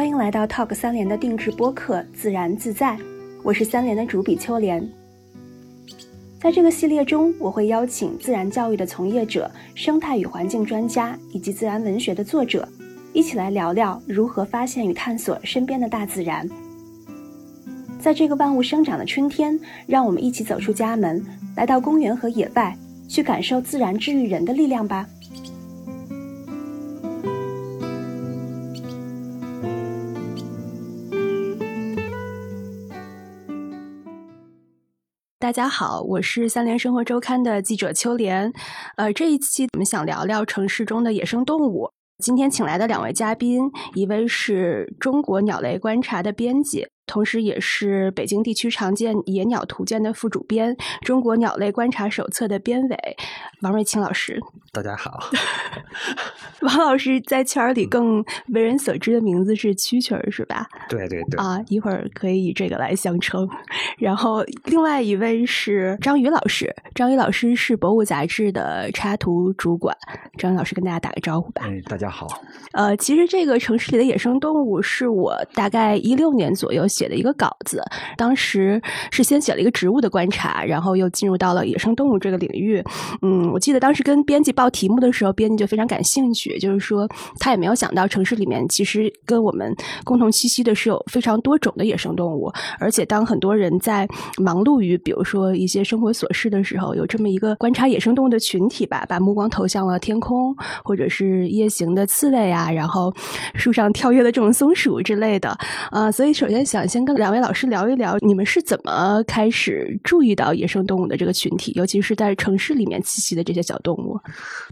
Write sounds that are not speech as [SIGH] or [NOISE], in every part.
欢迎来到 Talk 三联的定制播客《自然自在》，我是三联的主笔秋莲。在这个系列中，我会邀请自然教育的从业者、生态与环境专家以及自然文学的作者，一起来聊聊如何发现与探索身边的大自然。在这个万物生长的春天，让我们一起走出家门，来到公园和野外，去感受自然治愈人的力量吧。大家好，我是三联生活周刊的记者秋莲。呃，这一期我们想聊聊城市中的野生动物。今天请来的两位嘉宾，一位是中国鸟类观察的编辑。同时，也是北京地区常见野鸟图鉴的副主编，《中国鸟类观察手册》的编委王瑞清老师。大家好，[LAUGHS] 王老师在圈里更为人所知的名字是蛐蛐儿，是吧？对对对。啊，一会儿可以以这个来相称。然后，另外一位是张宇老师，张宇老师是《博物》杂志的插图主管。张宇老师跟大家打个招呼吧。哎，大家好。呃，其实这个城市里的野生动物是我大概一六年左右。写的一个稿子，当时是先写了一个植物的观察，然后又进入到了野生动物这个领域。嗯，我记得当时跟编辑报题目的时候，编辑就非常感兴趣，就是说他也没有想到城市里面其实跟我们共同栖息的是有非常多种的野生动物，而且当很多人在忙碌于比如说一些生活琐事的时候，有这么一个观察野生动物的群体吧，把目光投向了天空，或者是夜行的刺猬啊，然后树上跳跃的这种松鼠之类的啊，所以首先想。先跟两位老师聊一聊，你们是怎么开始注意到野生动物的这个群体，尤其是在城市里面栖息的这些小动物？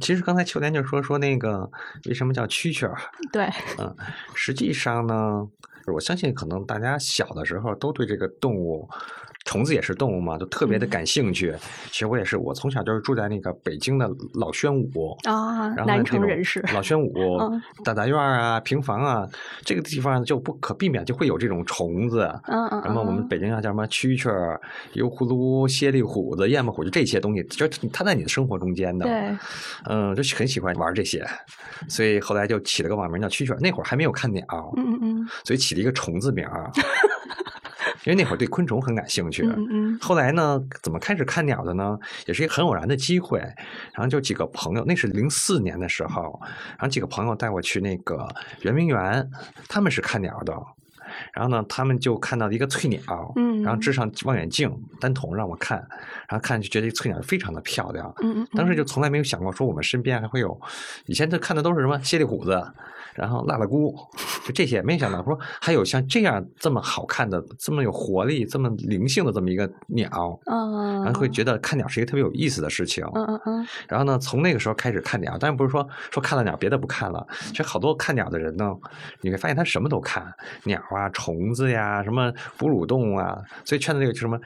其实刚才秋天就说说那个为什么叫蛐蛐儿？对，嗯，实际上呢，我相信可能大家小的时候都对这个动物。虫子也是动物嘛，就特别的感兴趣。其实我也是，我从小就是住在那个北京的老宣武啊，南城人士。老宣武大杂院啊，平房啊，这个地方就不可避免就会有这种虫子。嗯嗯。然后我们北京叫什么蛐蛐、油葫芦、蝎利虎子、燕子虎，就这些东西，就它在你的生活中间的。对。嗯，就很喜欢玩这些，所以后来就起了个网名叫蛐蛐。那会儿还没有看鸟，嗯嗯嗯，所以起了一个虫子名。[LAUGHS] 因为那会儿对昆虫很感兴趣，后来呢，怎么开始看鸟的呢？也是一个很偶然的机会，然后就几个朋友，那是零四年的时候，然后几个朋友带我去那个圆明园，他们是看鸟的，然后呢，他们就看到一个翠鸟，嗯，然后支上望远镜单筒让我看，然后看就觉得翠鸟非常的漂亮，嗯嗯，当时就从来没有想过说我们身边还会有，以前都看的都是什么蝎利虎子。然后辣辣姑，就这些，没想到说还有像这样这么好看的、这么有活力、这么灵性的这么一个鸟，嗯，然后会觉得看鸟是一个特别有意思的事情，嗯嗯嗯。然后呢，从那个时候开始看鸟，当然不是说说看了鸟别的不看了，其实好多看鸟的人呢，你会发现他什么都看，鸟啊、虫子呀、什么哺乳动物啊，所以圈的这个什么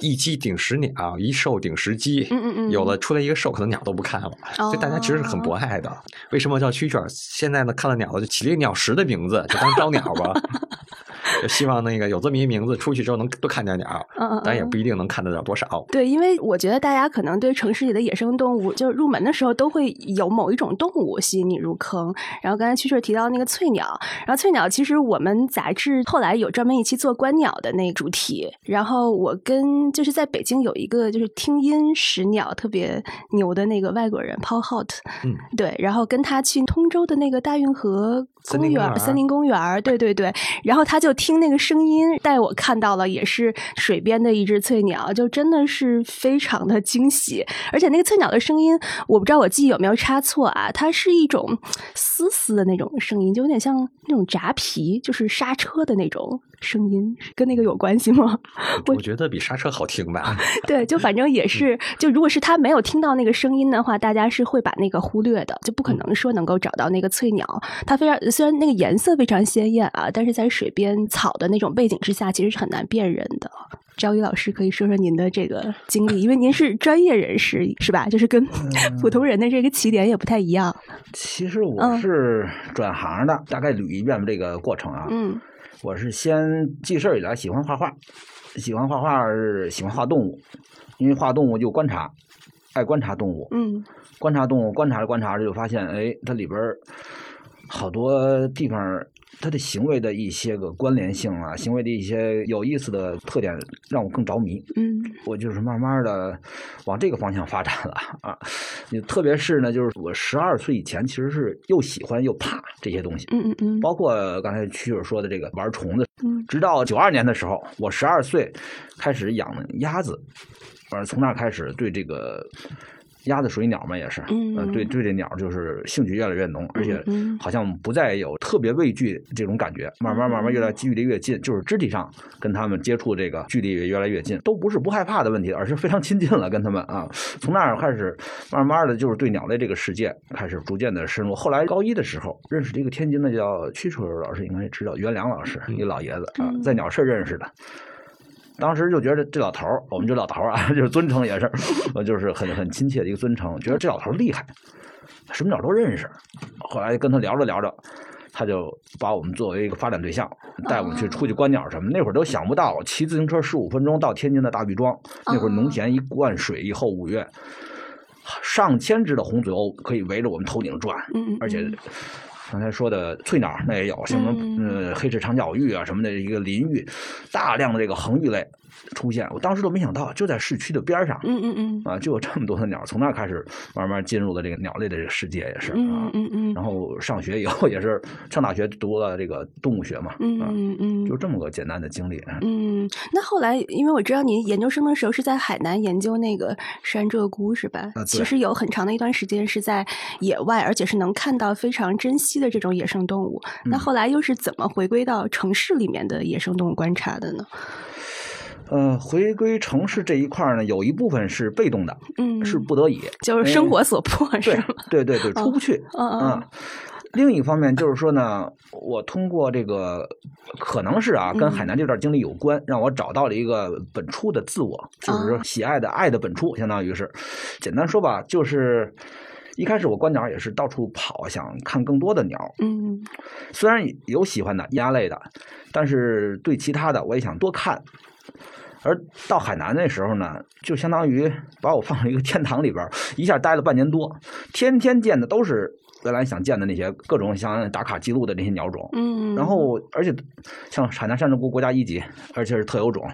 一鸡顶十鸟，一兽顶十鸡，嗯嗯嗯，有了出来一个兽，可能鸟都不看了，所以大家其实是很博爱的。为什么叫蛐蛐？现在呢，看了鸟了。就起了一个鸟食的名字，就当招鸟吧。[LAUGHS] 就 [LAUGHS] 希望那个有这么一名字，出去之后能多看见鸟，但也不一定能看得到多少。对，因为我觉得大家可能对城市里的野生动物，就入门的时候都会有某一种动物吸引你入坑。然后刚才蛐蛐提到那个翠鸟，然后翠鸟其实我们杂志后来有专门一期做观鸟的那主题。然后我跟就是在北京有一个就是听音识鸟特别牛的那个外国人 Paul Hot，嗯，对，然后跟他去通州的那个大运河。公园，森林公园，对对对，然后他就听那个声音，带我看到了，也是水边的一只翠鸟，就真的是非常的惊喜。而且那个翠鸟的声音，我不知道我记忆有没有差错啊，它是一种嘶嘶的那种声音，就有点像那种扎皮，就是刹车的那种声音，跟那个有关系吗？我觉得比刹车好听吧。[LAUGHS] 对，就反正也是，就如果是他没有听到那个声音的话，大家是会把那个忽略的，就不可能说能够找到那个翠鸟，它非常。虽然那个颜色非常鲜艳啊，但是在水边草的那种背景之下，其实是很难辨认的。赵宇老师可以说说您的这个经历，因为您是 [LAUGHS] 专业人士，是吧？就是跟普通人的这个起点也不太一样。其实我是转行的，大概捋一遍这个过程啊。嗯，我是先记事以来喜欢画画，喜欢画画是喜欢画动物，因为画动物就观察，爱观察动物。嗯，观察动物，观察着观察着就发现，哎，它里边。好多地方它的行为的一些个关联性啊，行为的一些有意思的特点，让我更着迷。嗯，我就是慢慢的往这个方向发展了啊。你特别是呢，就是我十二岁以前其实是又喜欢又怕这些东西。嗯嗯嗯。包括刚才曲友说的这个玩虫子。嗯。直到九二年的时候，我十二岁开始养鸭子，反正从那开始对这个。鸭子属于鸟嘛，也是，嗯，对对，这鸟就是兴趣越来越浓，而且好像不再有特别畏惧这种感觉，慢慢慢慢越来距离越近，就是肢体上跟他们接触这个距离也越来越近，都不是不害怕的问题，而是非常亲近了跟他们啊。从那儿开始，慢慢的就是对鸟类这个世界开始逐渐的深入。后来高一的时候认识了一个天津的叫曲楚老师，应该知道袁良老师，一老爷子啊，在鸟社认识的。当时就觉得这老头儿，我们这老头儿啊，[LAUGHS] 就是尊称也是，呃，就是很很亲切的一个尊称，觉得这老头儿厉害，什么鸟都认识。后来跟他聊着聊着，他就把我们作为一个发展对象，带我们去出去观鸟什么。那会儿都想不到，骑自行车十五分钟到天津的大毕庄，那会儿农田一灌水以后，五月上千只的红嘴鸥可以围着我们头顶转，而且。刚才说的翠鸟那也有，什么呃黑翅长脚鹬啊什么的一个林鹬，大量的这个恒鹬类。出现，我当时都没想到，就在市区的边上，嗯嗯嗯，啊，就有这么多的鸟。从那开始，慢慢进入了这个鸟类的这个世界，也是啊，嗯嗯嗯。然后上学以后，也是上大学读了这个动物学嘛，嗯嗯嗯，就这么个简单的经历。嗯，那后来，因为我知道您研究生的时候是在海南研究那个山鹧鸪，是吧？啊，其实有很长的一段时间是在野外，而且是能看到非常珍稀的这种野生动物。那后来又是怎么回归到城市里面的野生动物观察的呢？呃，回归城市这一块呢，有一部分是被动的，嗯，是不得已，就是生活所迫，是吗？对 [LAUGHS] 对对，出不去，嗯嗯。另一方面就是说呢，我通过这个，可能是啊，跟海南这段经历有关，让我找到了一个本初的自我，就是喜爱的爱的本初，相当于是，简单说吧，就是一开始我观鸟也是到处跑，想看更多的鸟，嗯，虽然有喜欢的鸭类的，但是对其他的我也想多看。而到海南那时候呢，就相当于把我放在一个天堂里边，一下待了半年多，天天见的都是原来想见的那些各种想打卡记录的那些鸟种。嗯，然后而且像海南山鹧鸪国家一级，而且是特有种。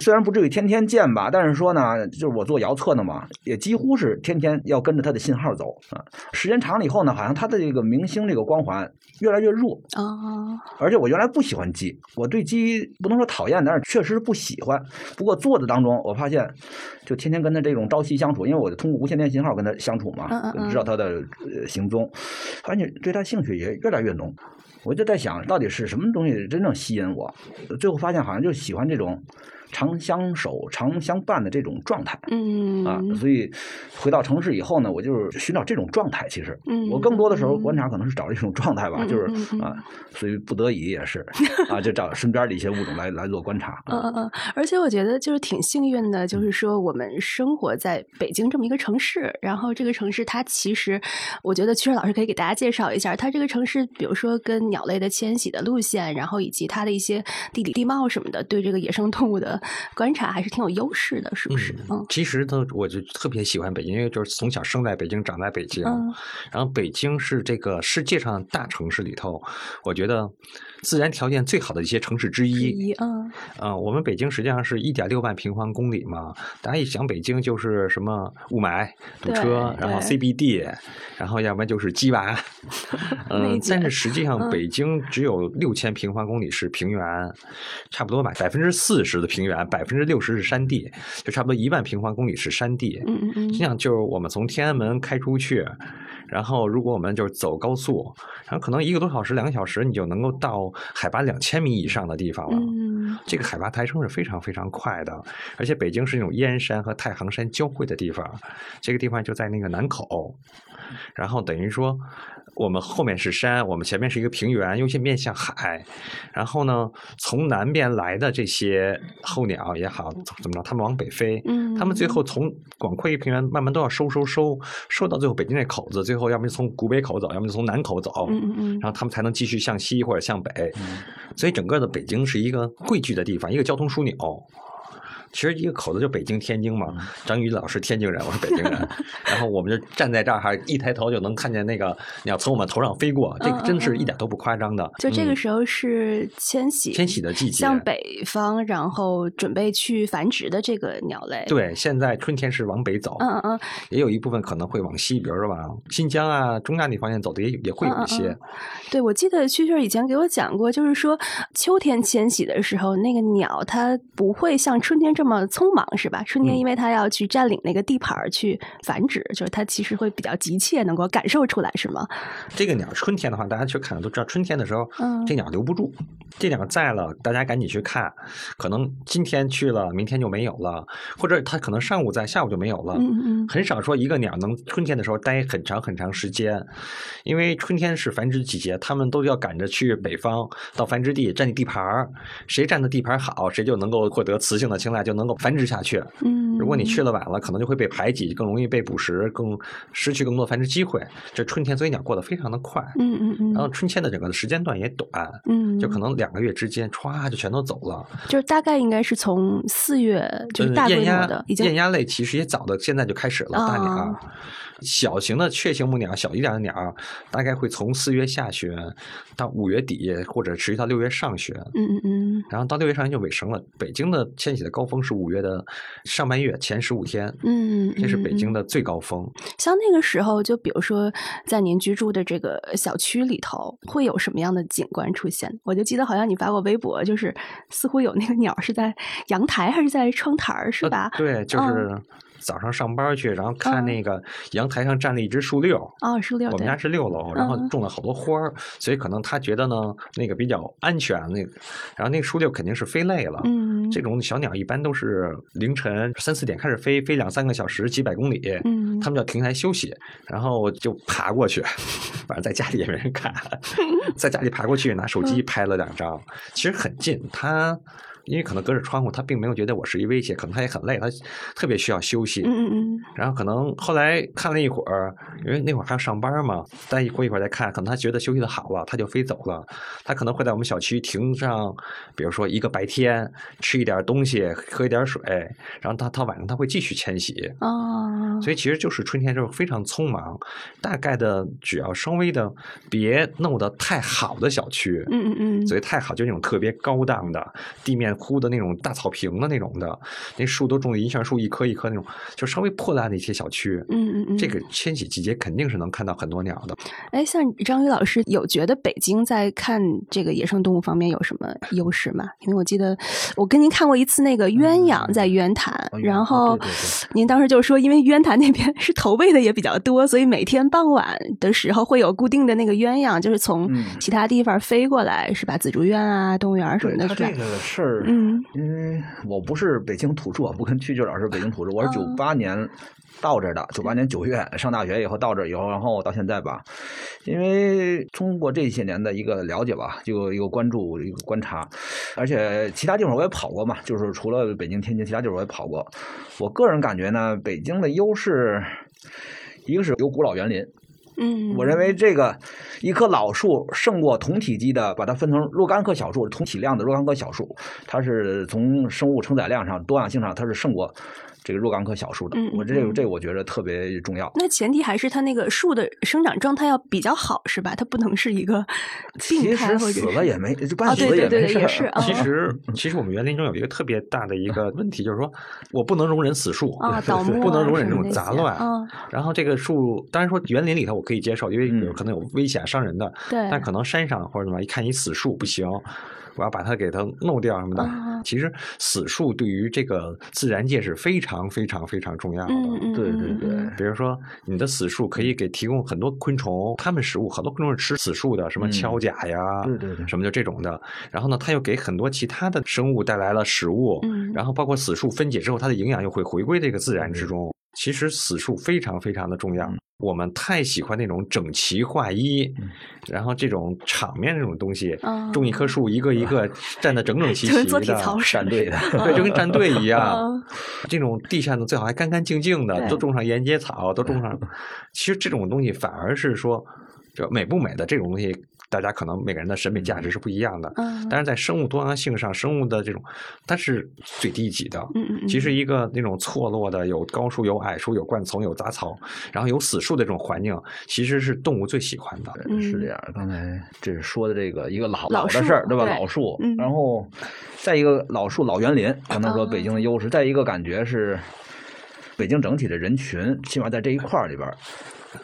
虽然不至于天天见吧，但是说呢，就是我做遥测的嘛，也几乎是天天要跟着他的信号走啊。时间长了以后呢，好像他的这个明星这个光环越来越弱啊。而且我原来不喜欢鸡，我对鸡不能说讨厌，但是确实是不喜欢。不过做的当中，我发现就天天跟他这种朝夕相处，因为我通过无线电信号跟他相处嘛，知道他的行踪，发现对他兴趣也越来越浓。我就在想到底是什么东西真正吸引我，最后发现好像就喜欢这种。长相守、常相伴的这种状态，嗯啊，所以回到城市以后呢，我就是寻找这种状态。其实，嗯，我更多的时候观察可能是找这种状态吧，就是啊，所以不得已也是 [LAUGHS] 啊，就找身边的一些物种来来做观察。嗯嗯嗯，而且我觉得就是挺幸运的，就是说我们生活在北京这么一个城市，然后这个城市它其实，我觉得曲实老师可以给大家介绍一下，它这个城市，比如说跟鸟类的迁徙的路线，然后以及它的一些地理地貌什么的，对这个野生动物的。观察还是挺有优势的，是不是？嗯，其实呢，我就特别喜欢北京，因为就是从小生在北京，长在北京。嗯，然后北京是这个世界上大城市里头，我觉得。自然条件最好的一些城市之一，嗯，呃，我们北京实际上是一点六万平方公里嘛，大家一想北京就是什么雾霾、堵车，然后 CBD，然后要不然就是鸡娃，[LAUGHS] 嗯，但是实际上北京只有六千平方公里是平原，差不多吧，百分之四十的平原，百分之六十是山地，就差不多一万平方公里是山地，嗯嗯嗯，实际上就是我们从天安门开出去。然后，如果我们就是走高速，然后可能一个多小时、两个小时，你就能够到海拔两千米以上的地方了。嗯，这个海拔抬升是非常非常快的。而且北京是那种燕山和太行山交汇的地方，这个地方就在那个南口，然后等于说。我们后面是山，我们前面是一个平原，尤其面向海。然后呢，从南边来的这些候鸟也好，怎么着，他们往北飞，嗯，他们最后从广阔一平原慢慢都要收收收，收到最后北京这口子，最后要么就从古北口走，要么就从南口走，嗯嗯嗯，然后他们才能继续向西或者向北。所以整个的北京是一个汇聚的地方，一个交通枢纽。其实一个口子就北京、天津嘛。张宇老师天津人，我是北京人，[LAUGHS] 然后我们就站在这儿，一抬头就能看见那个鸟从我们头上飞过，这个真是一点都不夸张的。就这个时候是迁徙，迁徙的季节，向北方，然后准备去繁殖的这个鸟类。对，现在春天是往北走，嗯嗯嗯，也有一部分可能会往西，比如说往新疆啊、中亚那方向走的也也会有一些。对，我记得蛐蛐以前给我讲过，就是说秋天迁徙的时候，那个鸟它不会像春天这么匆忙，是吧？春天因为它要去占领那个地盘去繁殖，就是它其实会比较急切，能够感受出来，是吗？这个鸟春天的话，大家去看都知道，春天的时候，嗯，这鸟留不住。这鸟在了，大家赶紧去看，可能今天去了，明天就没有了，或者它可能上午在，下午就没有了。嗯嗯，很少说一个鸟能春天的时候待很长很长时间，因为春天是繁殖季节，它们都要赶着去北方到繁殖地占领地盘儿，谁占的地盘好，谁就能够获得雌性的青睐，就能够繁殖下去。嗯，如果你去了晚了，可能就会被排挤，更容易被捕食，更失去更多繁殖机会。这春天，所以鸟过得非常的快。嗯嗯嗯，然后春天的整个的时间段也短。嗯，就可能两个月之间，歘就全都走了。就是大概应该是从四月，就是大规模的，已经雁鸭类其实也早的，现在就开始了大鸟。小型的雀形母鸟，小一点的鸟，大概会从四月下旬到五月底，或者持续到六月上旬。嗯嗯嗯。然后到六月上旬就尾声了。北京的迁徙的高峰是五月的上半月前十五天。嗯，这是北京的最高峰。像那个时候，就比如说在您居住的这个小区里头，会有什么样的景观出现？我就记得好像你发过微博，就是似乎有那个鸟是在阳台还是在窗台是吧？对，就是。早上上班去，然后看那个阳台上站了一只树六啊，树六。我们家是六楼，然后种了好多花儿，所以可能他觉得呢，那个比较安全。那个，然后那个树六肯定是飞累了。嗯，这种小鸟一般都是凌晨三四点开始飞，飞两三个小时，几百公里。嗯，他们就要停下来休息，然后就爬过去。[LAUGHS] 反正在家里也没人看，[LAUGHS] 在家里爬过去拿手机拍了两张，其实很近。它。因为可能隔着窗户，他并没有觉得我是一威胁，可能他也很累，他特别需要休息。嗯嗯嗯。然后可能后来看了一会儿，因为那会儿还要上班嘛，但过一会儿再看，可能他觉得休息的好了，他就飞走了。他可能会在我们小区停上，比如说一个白天，吃一点东西，喝一点水，然后他他晚上他会继续迁徙。哦。所以其实就是春天就是非常匆忙，大概的只要稍微的别弄得太好的小区。嗯嗯嗯。所以太好就那种特别高档的地面。铺的那种大草坪的那种的，那树都种的银杏树，一棵一棵那种，就稍微破烂的一些小区。嗯嗯嗯，这个迁徙季节肯定是能看到很多鸟的。哎，像张宇老师有觉得北京在看这个野生动物方面有什么优势吗？因为我记得我跟您看过一次那个鸳鸯在渊潭，然后您当时就说，因为渊潭那边是投喂的也比较多，所以每天傍晚的时候会有固定的那个鸳鸯，就是从其他地方飞过来，是吧？紫竹院啊，动物园什么的。这个事儿。嗯，因为我不是北京土著，不跟蛐蛐老师北京土著，我是九八年到这儿的，九八年九月上大学以后到这儿以后，然后到现在吧，因为通过这些年的一个了解吧，就一个关注一个观察，而且其他地方我也跑过嘛，就是除了北京、天津，其他地方我也跑过。我个人感觉呢，北京的优势，一个是有古老园林。嗯，我认为这个一棵老树胜过同体积的，把它分成若干棵小树，同体量的若干棵小树，它是从生物承载量上、多样性上，它是胜过。这个若干棵小树的，我这个这我觉得特别重要。那前提还是它那个树的生长状态要比较好，是吧？它不能是一个 [LAUGHS] 病态或者死了也没，就半死了也没事。也是。其实其实我们园林中有一个特别大的一个问题，就是说我不能容忍死树啊，倒木不能容忍这种杂乱。然后这个树，当然说园林里头我可以接受，因为有可能有危险伤人的。对。但可能山上或者什么，一看一死树不行。我要把它给它弄掉什么的。其实死树对于这个自然界是非常非常非常重要的。对对对，比如说你的死树可以给提供很多昆虫，它们食物，很多昆虫是吃死树的，什么锹甲呀，对对对，什么就这种的。然后呢，它又给很多其他的生物带来了食物。然后包括死树分解之后，它的营养又会回归这个自然之中。其实死树非常非常的重要。我们太喜欢那种整齐划一，然后这种场面这种东西，种一棵树，一个一个 [LAUGHS] 站的整整齐齐的，站队的，[LAUGHS] 对，就跟站队一样。[LAUGHS] 这种地上呢，最好还干干净净的，都种上沿街草，都种上。其实这种东西反而是说。就美不美的这种东西。大家可能每个人的审美价值是不一样的，嗯，但是在生物多样性上，生物的这种它是最低级的，嗯嗯嗯。其实一个那种错落的，有高树、有矮树、有灌丛、有杂草，然后有死树的这种环境，其实是动物最喜欢的。是这样。刚才这是说的这个一个老老的事儿，对吧？老树，然后再一个老树、老园林，可能说北京的优势。再一个感觉是，北京整体的人群，起码在这一块儿里边。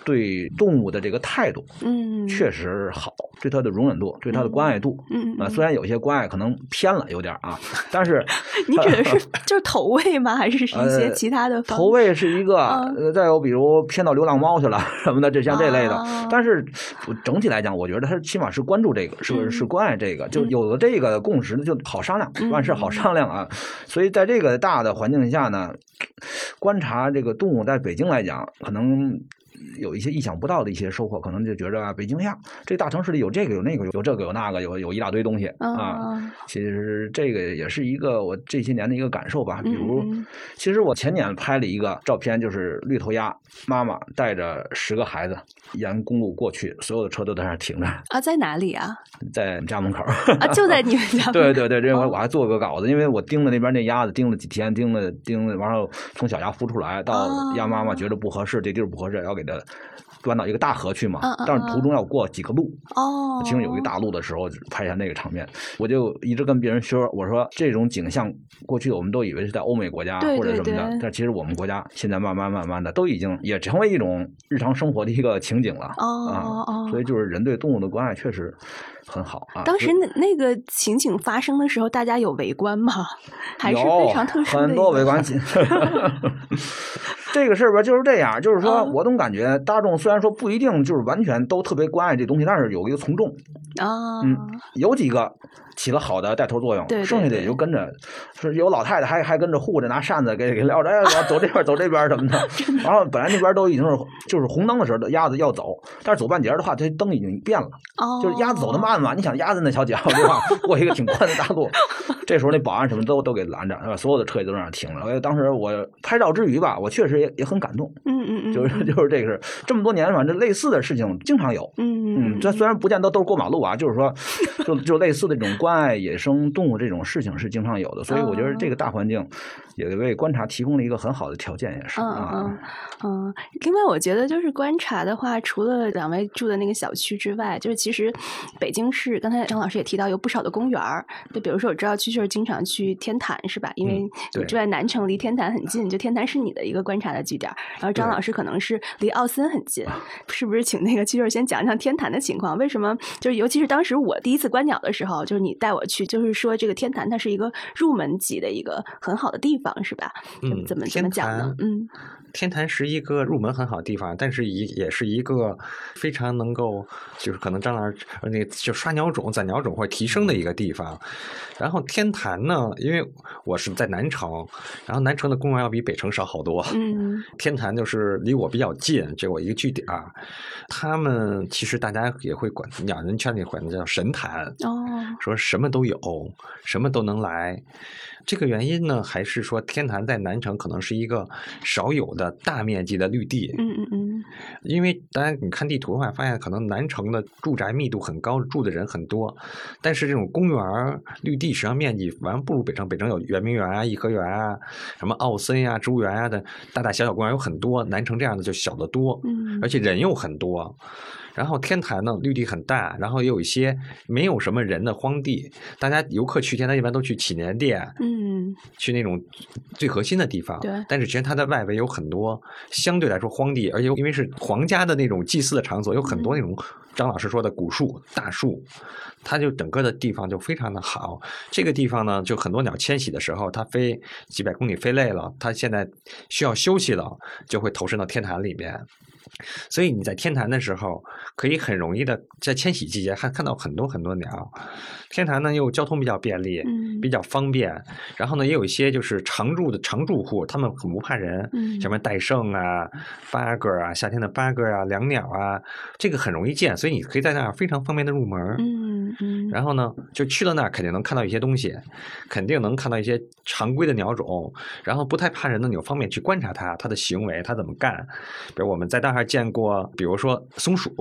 对动物的这个态度，嗯，确实好，对它的容忍度，对它的关爱度，嗯啊，虽然有些关爱可能偏了有点啊，但是 [LAUGHS] 你指的是 [LAUGHS] 就是投喂吗？还是一些其他的？投喂是一个，呃，再有比如偏到流浪猫去了什么的，这像这类的。但是整体来讲，我觉得它起码是关注这个，是是关爱这个，就有了这个共识，就好商量，万事好商量啊。所以在这个大的环境下呢，观察这个动物，在北京来讲，可能。有一些意想不到的一些收获，可能就觉着啊，北京呀，这大城市里有这个有那个有这个有那个有有一大堆东西啊。其实这个也是一个我这些年的一个感受吧。比如，其实我前年拍了一个照片，就是绿头鸭妈妈带着十个孩子沿公路过去，所有的车都在那停着。啊，在哪里啊？[LAUGHS] 在家门口。啊，就在你们家。[LAUGHS] 对对对，这回我还做个稿子，因为我盯着那边那鸭子盯了几天，盯了盯了，完了从小鸭孵出来，到鸭妈妈觉得不合适，这地儿不合适，要给它。端到一个大河去嘛，但是途中要过几个路哦，其中有一大路的时候拍下那个场面，我就一直跟别人说，我说这种景象过去我们都以为是在欧美国家或者什么的，但其实我们国家现在慢慢慢慢的都已经也成为一种日常生活的一个情景了啊，所以就是人对动物的关爱确实很好啊。当时那那个情景发生的时候，大家有围观吗？[LAUGHS] 还是非常特殊的很多围观。[LAUGHS] 这个事儿吧就是这样，就是说我总感觉大众虽然说不一定就是完全都特别关爱这东西，但是有一个从众啊，嗯，有几个。起了好的带头作用，剩下的也就跟着，是有老太太还还跟着护着，拿扇子给给撂着，哎，走这边走这边什么 [LAUGHS] 的。然后本来那边都已经是就是红灯的时候，鸭子要走，但是走半截的话，这灯已经变了，就是鸭子走的你想压着那小脚对吧？过一个挺宽的大路，[LAUGHS] 这时候那保安什么都都给拦着？所有的车也都在那停了。当时我拍照之余吧，我确实也也很感动。嗯嗯嗯，就是就是这个事这么多年反正类似的事情经常有。嗯嗯，这虽然不见得都是过马路啊，就是说就就类似的这种。关爱野生动物这种事情是经常有的，所以我觉得这个大环境也为观察提供了一个很好的条件，也是嗯。嗯嗯，另外我觉得就是观察的话，除了两位住的那个小区之外，就是其实北京市刚才张老师也提到有不少的公园儿，就比如说我知道蛐蛐儿经常去天坛是吧？因为你住在南城，离天坛很近，就天坛是你的一个观察的据点。然后张老师可能是离奥森很近，是不是？请那个蛐蛐儿先讲讲天坛的情况，为什么？就是尤其是当时我第一次观鸟的时候，就是你。带我去，就是说这个天坛它是一个入门级的一个很好的地方，是吧？嗯，怎么怎么讲呢？嗯。天坛是一个入门很好的地方，但是也也是一个非常能够，就是可能张老师那就刷鸟种、攒鸟种或提升的一个地方。然后天坛呢，因为我是在南城，然后南城的公园要比北城少好多。嗯，[LAUGHS] 天坛就是离我比较近，这我一个据点。他们其实大家也会管鸟人圈里管叫神坛哦，说什么都有，什么都能来。这个原因呢，还是说天坛在南城可能是一个少有的大面积的绿地。嗯嗯嗯。因为当然你看地图的话，发现可能南城的住宅密度很高，住的人很多，但是这种公园绿地实际上面积完不如北城。北城有圆明园啊、颐和园啊、什么奥森呀、植物园啊的大大小小公园有很多，南城这样的就小得多。嗯。而且人又很多。然后天坛呢，绿地很大，然后也有一些没有什么人的荒地。大家游客去天坛一般都去祈年殿，嗯，去那种最核心的地方。对。但是其实它的外围有很多相对来说荒地，而且因为是皇家的那种祭祀的场所，有很多那种张老师说的古树、大树，它就整个的地方就非常的好。这个地方呢，就很多鸟迁徙的时候，它飞几百公里飞累了，它现在需要休息了，就会投身到天坛里面。所以你在天坛的时候，可以很容易的在迁徙季节还看到很多很多鸟。天坛呢又交通比较便利，比较方便。然后呢也有一些就是常住的常住户，他们很不怕人，什么戴胜啊、八哥啊、夏天的八哥啊、两鸟啊，这个很容易见，所以你可以在那儿非常方便的入门。嗯嗯。然后呢，就去了那儿肯定能看到一些东西，肯定能看到一些常规的鸟种。然后不太怕人的，你方便去观察它，它的行为，它怎么干。比如我们在那儿。还见过，比如说松鼠，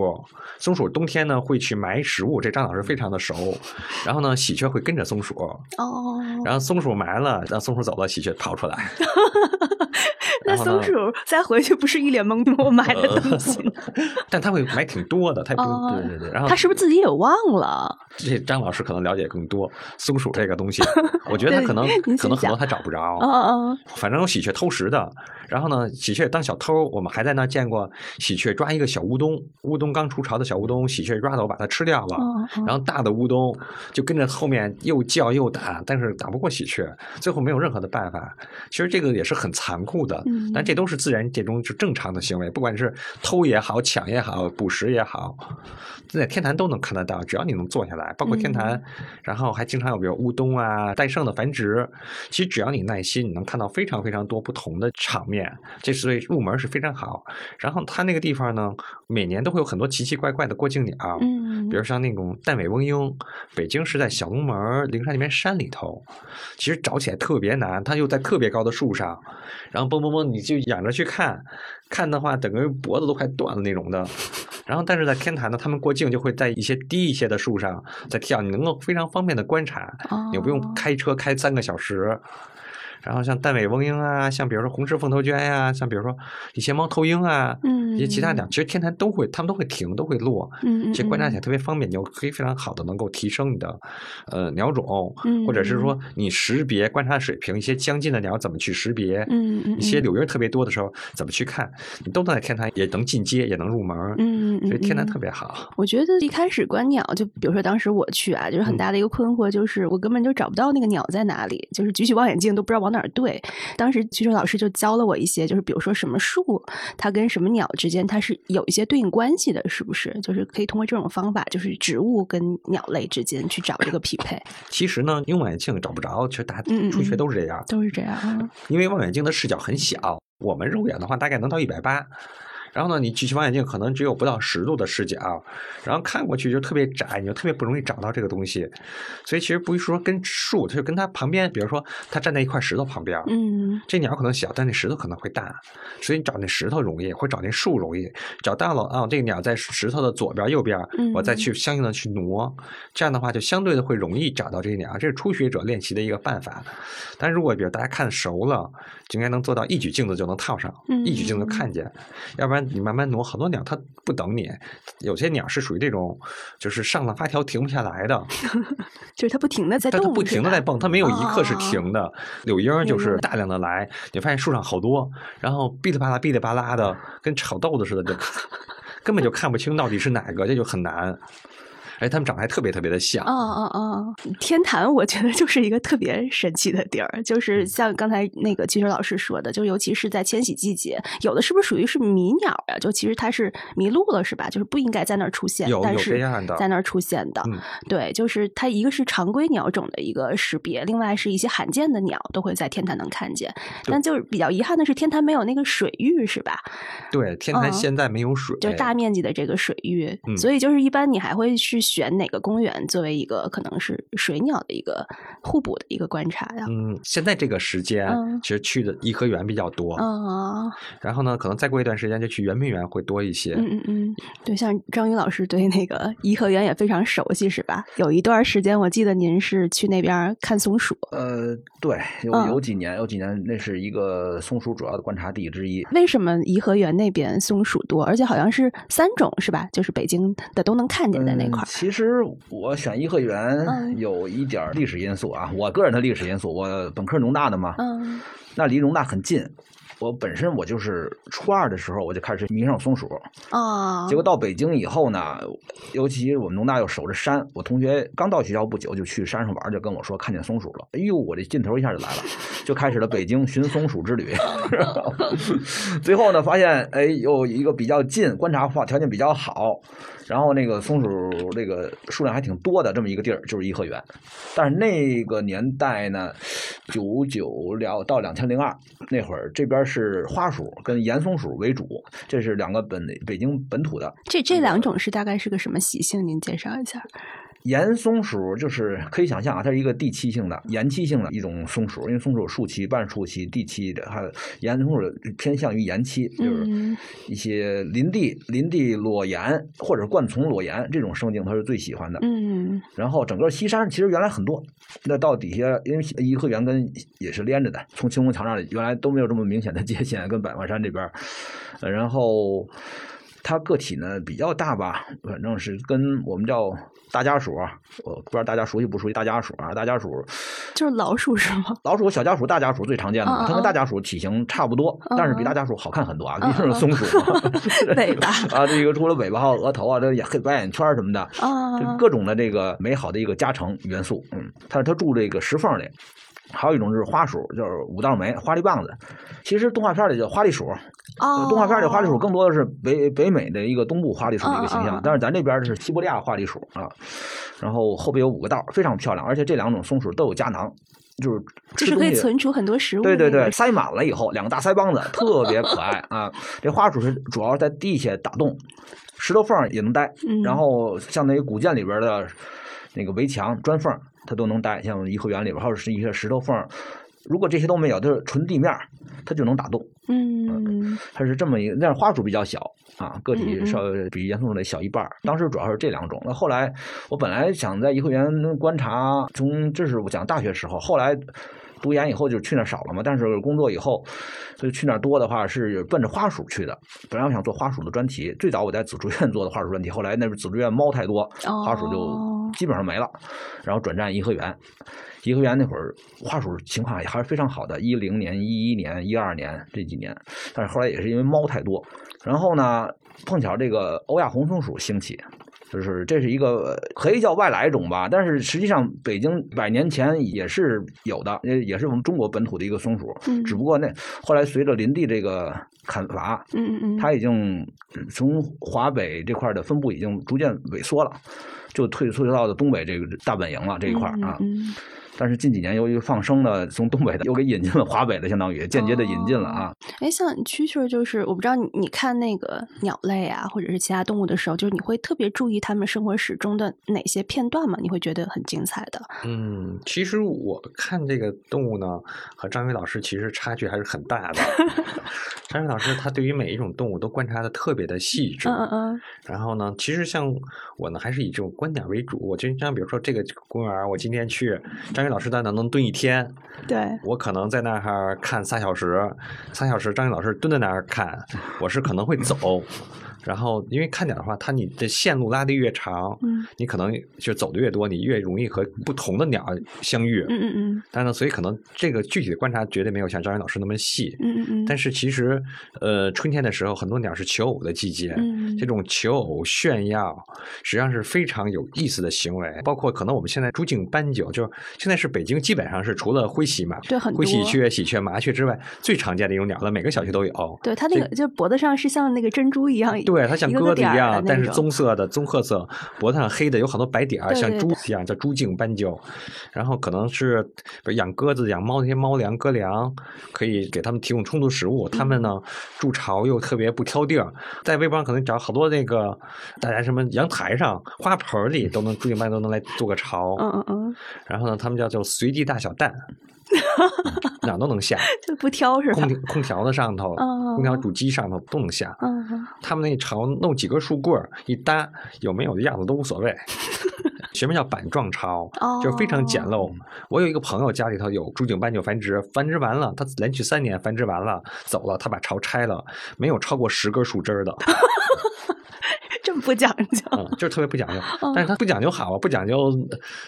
松鼠冬天呢会去埋食物，这张老师非常的熟。然后呢，喜鹊会跟着松鼠。哦。然后松鼠埋了，让松鼠走了，喜鹊跑出来。[LAUGHS] 那松鼠再回去不是一脸懵逼，我埋的东 [LAUGHS] 西？[LAUGHS] 但他会埋挺多的，他不对对对。然后他是不是自己也忘了？这张老师可能了解更多松鼠这个东西。我觉得他可能可能很多他找不着。嗯嗯。反正有喜鹊偷食的。然后呢，喜鹊当小偷，我们还在那见过喜鹊抓一个小乌冬，乌冬刚出巢的小乌冬，喜鹊抓走把它吃掉了。然后大的乌冬就跟着后面又叫又打，但是打不过喜鹊，最后没有任何的办法。其实这个也是很残酷的，但这都是自然界中就正常的行为，不管是偷也好、抢也好、捕食也好，在天坛都能看得到。只要你能坐下来，包括天坛，然后还经常有比如乌冬啊、戴胜的繁殖。其实只要你耐心，你能看到非常非常多不同的场面。面，这所以入门是非常好。然后它那个地方呢，每年都会有很多奇奇怪怪的过境鸟，嗯，比如像那种淡尾翁鹰，北京是在小龙门灵山那边山里头，其实找起来特别难，它又在特别高的树上，然后嘣嘣嘣，你就仰着去看，看的话整个脖子都快断了那种的。然后但是在天坛呢，他们过境就会在一些低一些的树上在跳，你能够非常方便的观察，你不用开车开三个小时。然后像淡尾翁鹰啊，像比如说红翅凤头鹃呀，像比如说一些猫头鹰啊，一些其他鸟，其实天台都会，它们都会停，都会落。嗯其实观察起来特别方便，你就可以非常好的能够提升你的呃鸟种，或者是说你识别观察水平，一些将近的鸟怎么去识别，嗯嗯，一些柳莺特别多的时候怎么去看，你都能在天台也能进阶，也能入门。嗯嗯所以天台特别好。我觉得一开始观鸟，就比如说当时我去啊，就是很大的一个困惑，就是我根本就找不到那个鸟在哪里，就是举起望远镜都不知道往。哪儿对？当时其实老师就教了我一些，就是比如说什么树，它跟什么鸟之间它是有一些对应关系的，是不是？就是可以通过这种方法，就是植物跟鸟类之间去找这个匹配。[LAUGHS] 其实呢，用望远镜找不着，其实大家初学都是这样，都是这样。因为望远镜的视角很小，我们肉眼的话大概能到一百八。然后呢，你举起望远镜可能只有不到十度的视角，然后看过去就特别窄，你就特别不容易找到这个东西。所以其实不是说跟树，它就跟它旁边，比如说它站在一块石头旁边，嗯，这鸟可能小，但那石头可能会大，所以你找那石头容易，或找那树容易。找到了啊，这个鸟在石头的左边、右边，我再去相应的去挪，这样的话就相对的会容易找到这个鸟。这是初学者练习的一个办法。但如果比如大家看熟了，就应该能做到一举镜子就能套上，一举镜子看见，要不然。你慢慢挪，很多鸟它不等你，有些鸟是属于这种，就是上了发条停不下来的，[LAUGHS] 就是它不停的在动，它不停的在蹦，它没有一刻是停的。柳莺就是大量的来，你发现树上好多，然后哔哩吧啦哔哩吧啦的，跟炒豆子似的，就 [LAUGHS] 根本就看不清到底是哪个，这就很难。哎，他们长得还特别特别的像。哦哦哦，天坛我觉得就是一个特别神奇的地儿，[LAUGHS] 就是像刚才那个汽水老师说的，就尤其是在迁徙季节，有的是不是属于是迷鸟呀？就其实它是迷路了，是吧？就是不应该在那儿出现，但是在那儿出现的。对，就是它一个是常规鸟种的一个识别，另外是一些罕见的鸟都会在天坛能看见。但就是比较遗憾的是，天坛没有那个水域，是吧？对，天坛现在没有水，就大面积的这个水域，所以就是一般你还会去。选哪个公园作为一个可能是水鸟的一个互补的一个观察呀？嗯，现在这个时间其实去的颐和园比较多啊。然后呢，可能再过一段时间就去圆明园会多一些。嗯嗯嗯，对，像张宇老师对那个颐和园也非常熟悉，是吧？有一段时间我记得您是去那边看松鼠。呃，对，有有几年，有几年那是一个松鼠主要的观察地之一。为什么颐和园那边松鼠多，而且好像是三种，是吧？就是北京的都能看见在那块儿。其实我选颐和园有一点历史因素啊，我个人的历史因素，我本科农大的嘛，那离农大很近。我本身我就是初二的时候我就开始迷上松鼠啊，结果到北京以后呢，尤其我们农大又守着山，我同学刚到学校不久就去山上玩，就跟我说看见松鼠了，哎呦，我这劲头一下就来了，就开始了北京寻松鼠之旅。[LAUGHS] 最后呢，发现哎，有一个比较近，观察条件比较好。然后那个松鼠这个数量还挺多的，这么一个地儿就是颐和园。但是那个年代呢，九九两到两千零二那会儿，这边是花鼠跟岩松鼠为主，这是两个本北京本土的。这这两种是大概是个什么习性？您介绍一下。岩松鼠就是可以想象啊，它是一个地栖性的、岩栖性的一种松鼠，因为松鼠树栖、半树栖、地栖的，还有岩松鼠偏向于岩栖，就是一些林地、林地裸岩或者灌丛裸岩这种生境，它是最喜欢的。嗯，然后整个西山其实原来很多，那到底下因为颐和园跟也是连着的，从青龙桥那里原来都没有这么明显的界限，跟百万山这边，然后。它个体呢比较大吧，反正是跟我们叫大家鼠，我不知道大家熟悉不熟悉大家鼠啊？大家鼠就是 [LAUGHS] 老鼠是吗？老鼠、小家鼠、大家鼠最常见的，它跟大家鼠体型差不多，但是比大家鼠好看很多啊，毕竟是松鼠。[LAUGHS] 尾巴 [LAUGHS] 啊，这个除了尾巴还有额头啊，这黑白眼圈什么的啊，各种的这个美好的一个加成元素。嗯，它它住这个石缝里。还有一种就是花鼠，就是五道眉、花栗棒子。其实动画片里叫花栗鼠，动画片里花栗鼠更多的是北北美的一个东部花栗鼠的一个形象，但是咱这边是西伯利亚花栗鼠啊。然后后边有五个道，非常漂亮，而且这两种松鼠都有夹囊，就是就是可以存储很多食物。对对对，塞满了以后，两个大腮帮子，特别可爱啊。[LAUGHS] 这花鼠是主要在地下打洞，石头缝也能待，然后像那个古建里边的那个围墙砖缝。它都能打，像颐和园里边，还有是一些石头缝如果这些都没有，就是纯地面它就能打洞。嗯，它是这么一个，但是花鼠比较小啊，个体稍微比岩松鼠得小一半当时主要是这两种。那后来我本来想在颐和园观察，从这是我讲大学时候，后来读研以后就去那少了嘛。但是工作以后，所以去那多的话是奔着花鼠去的。本来我想做花鼠的专题，最早我在紫竹院 [LAUGHS] 做的花鼠专题，后来那边紫竹院猫太多，花鼠就。基本上没了，然后转战颐和园。颐和园那会儿花鼠情况也还是非常好的，一零年、一一年、一二年这几年。但是后来也是因为猫太多，然后呢，碰巧这个欧亚红松鼠兴起，就是这是一个可以叫外来种吧，但是实际上北京百年前也是有的，也也是我们中国本土的一个松鼠。嗯。只不过那后来随着林地这个砍伐，嗯嗯嗯，它已经从华北这块的分布已经逐渐萎缩了。就退退到的东北这个大本营了这一块啊。但是近几年由于放生呢，从东北的又给引进了华北的，相当于间接的引进了啊。哎，像蛐蛐，就是我不知道你你看那个鸟类啊，或者是其他动物的时候，就是你会特别注意它们生活史中的哪些片段吗？你会觉得很精彩的？嗯，其实我看这个动物呢，和张宇老师其实差距还是很大的。[LAUGHS] 张宇老师他对于每一种动物都观察的特别的细致。嗯嗯嗯。然后呢，其实像我呢，还是以这种观点为主。我就像比如说这个公园，我今天去张。张老师在那能蹲一天，对我可能在那儿看仨小时，仨小时张宇老师蹲在那儿看，我是可能会走。然后，因为看鸟的话，它你的线路拉的越长，嗯，你可能就走的越多，你越容易和不同的鸟相遇，嗯嗯嗯。但是呢，所以可能这个具体的观察绝对没有像张云老师那么细，嗯嗯嗯。但是其实，呃，春天的时候，很多鸟是求偶的季节，嗯，这种求偶炫耀实际上是非常有意思的行为。包括可能我们现在朱颈斑鸠，就是现在是北京基本上是除了灰喜嘛，对，很灰喜鹊、喜鹊、麻雀之外，最常见的一种鸟了，每个小区都有。对，它那个就脖子上是像那个珍珠一样。对，它像鸽子一样，但是棕色的棕褐色，脖子上黑的，有好多白点儿，像猪一样，叫猪颈斑鸠。然后可能是养鸽子、养猫那些猫粮、鸽粮，可以给它们提供充足食物。它们呢筑巢又特别不挑地儿，在微博上可能找好多那个大家什么阳台上、花盆里都能猪颈斑都能来做个巢。嗯嗯嗯。然后呢，它们叫做随地大小蛋。[LAUGHS] 哪都能下，[LAUGHS] 就不挑是吧？空空调的上头，空调主机上头都能下。他们那巢弄几根树棍儿一搭，有没有的样子都无所谓。[LAUGHS] 学名叫板状巢？就非常简陋。我有一个朋友家里头有朱颈斑鸠繁殖，繁殖完了，他连续三年繁殖完了走了，他把巢拆了，没有超过十根树枝的。[LAUGHS] 不讲究，嗯，就是特别不讲究。但是它不讲究好啊，不讲究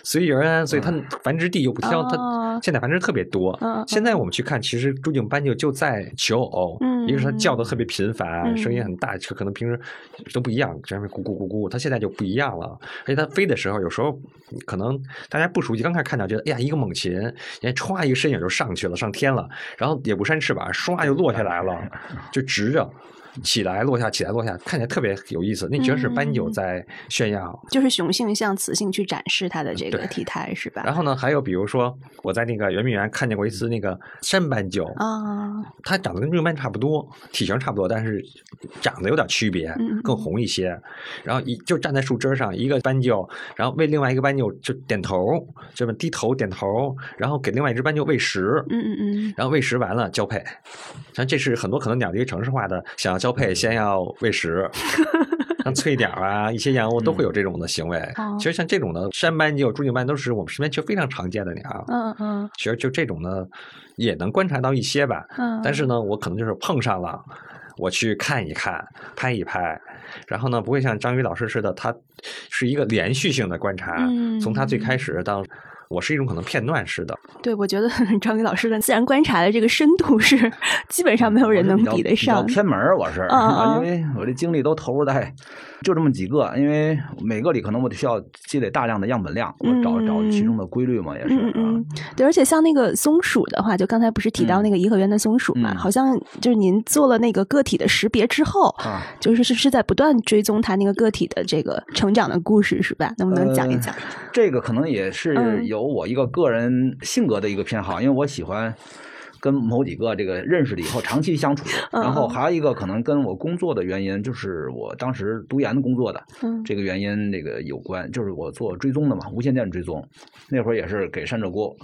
随遇而安，所以它繁殖地又不挑，它现在繁殖特别多。现在我们去看，其实朱颈斑鸠就在求偶，一个是它叫的特别频繁，声音很大，可能平时都不一样，这边咕咕咕咕，它现在就不一样了。而且它飞的时候，有时候可能大家不熟悉，刚开始看到觉得，哎呀，一个猛禽，人家歘一个身影就上去了，上天了，然后也不扇翅膀，唰就落下来了，就直着。起来落下，起来落下，看起来特别有意思。那觉得是斑鸠在炫耀，就是雄性向雌性去展示它的这个体态，是吧？然后呢，还有比如说，我在那个圆明园看见过一次那个山斑鸠啊，它长得跟绿斑差不多，体型差不多，但是长得有点区别，更红一些。然后一就站在树枝上，一个斑鸠，然后为另外一个斑鸠就点头，这么低头点头，然后给另外一只斑鸠喂食，嗯嗯嗯，然后喂食完了交配。像这是很多可能鸟的一个城市化的，想要交配先要喂食，[LAUGHS] 像翠鸟啊，一些燕鸥都会有这种的行为。其实像这种的山斑鸠、朱颈斑都是我们身边就非常常见的鸟。嗯嗯，其实就这种呢，也能观察到一些吧。嗯，但是呢，我可能就是碰上了，我去看一看，拍一拍，然后呢，不会像张宇老师似的，他是一个连续性的观察，从他最开始到。我是一种可能片段式的，对我觉得 [LAUGHS] 张宇老师的自然观察的这个深度是基本上没有人能比得上。偏门我是，因为我这精力都投入在就这么几个，因为每个里可能我得需要积累大量的样本量，我找找其中的规律嘛，也是。嗯嗯。对，而且像那个松鼠的话，就刚才不是提到那个颐和园的松鼠嘛，好像就是您做了那个个体的识别之后，就是是是在不断追踪它那个个体的这个成长的故事，是吧？能不能讲一讲？这个可能也是有。有我一个个人性格的一个偏好，因为我喜欢跟某几个这个认识了以后长期相处，然后还有一个可能跟我工作的原因，就是我当时读研的工作的这个原因，这个有关，就是我做追踪的嘛，无线电追踪，那会儿也是给山浙锅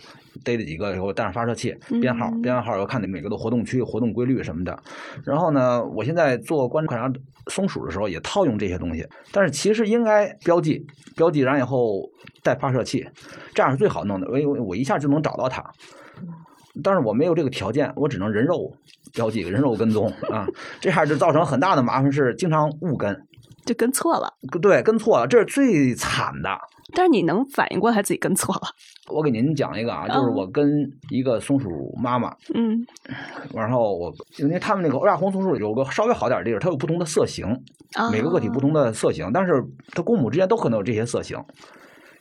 逮了几个以后带上发射器编号，编完号要看那每个的活动区、活动规律什么的。然后呢，我现在做观察松鼠的时候也套用这些东西，但是其实应该标记，标记完以后带发射器，这样是最好弄的，因为我一下就能找到它。但是我没有这个条件，我只能人肉标记、人肉跟踪啊，这样就造成很大的麻烦，是经常误跟，就跟错了。对，跟错了，这是最惨的。但是你能反应过来自己跟错了？[LAUGHS] 我给您讲一个啊，就是我跟一个松鼠妈妈，嗯，然后我因为他们那个欧亚红松鼠有个稍微好点的地儿，它有不同的色型，每个个体不同的色型，但是它公母之间都可能有这些色型。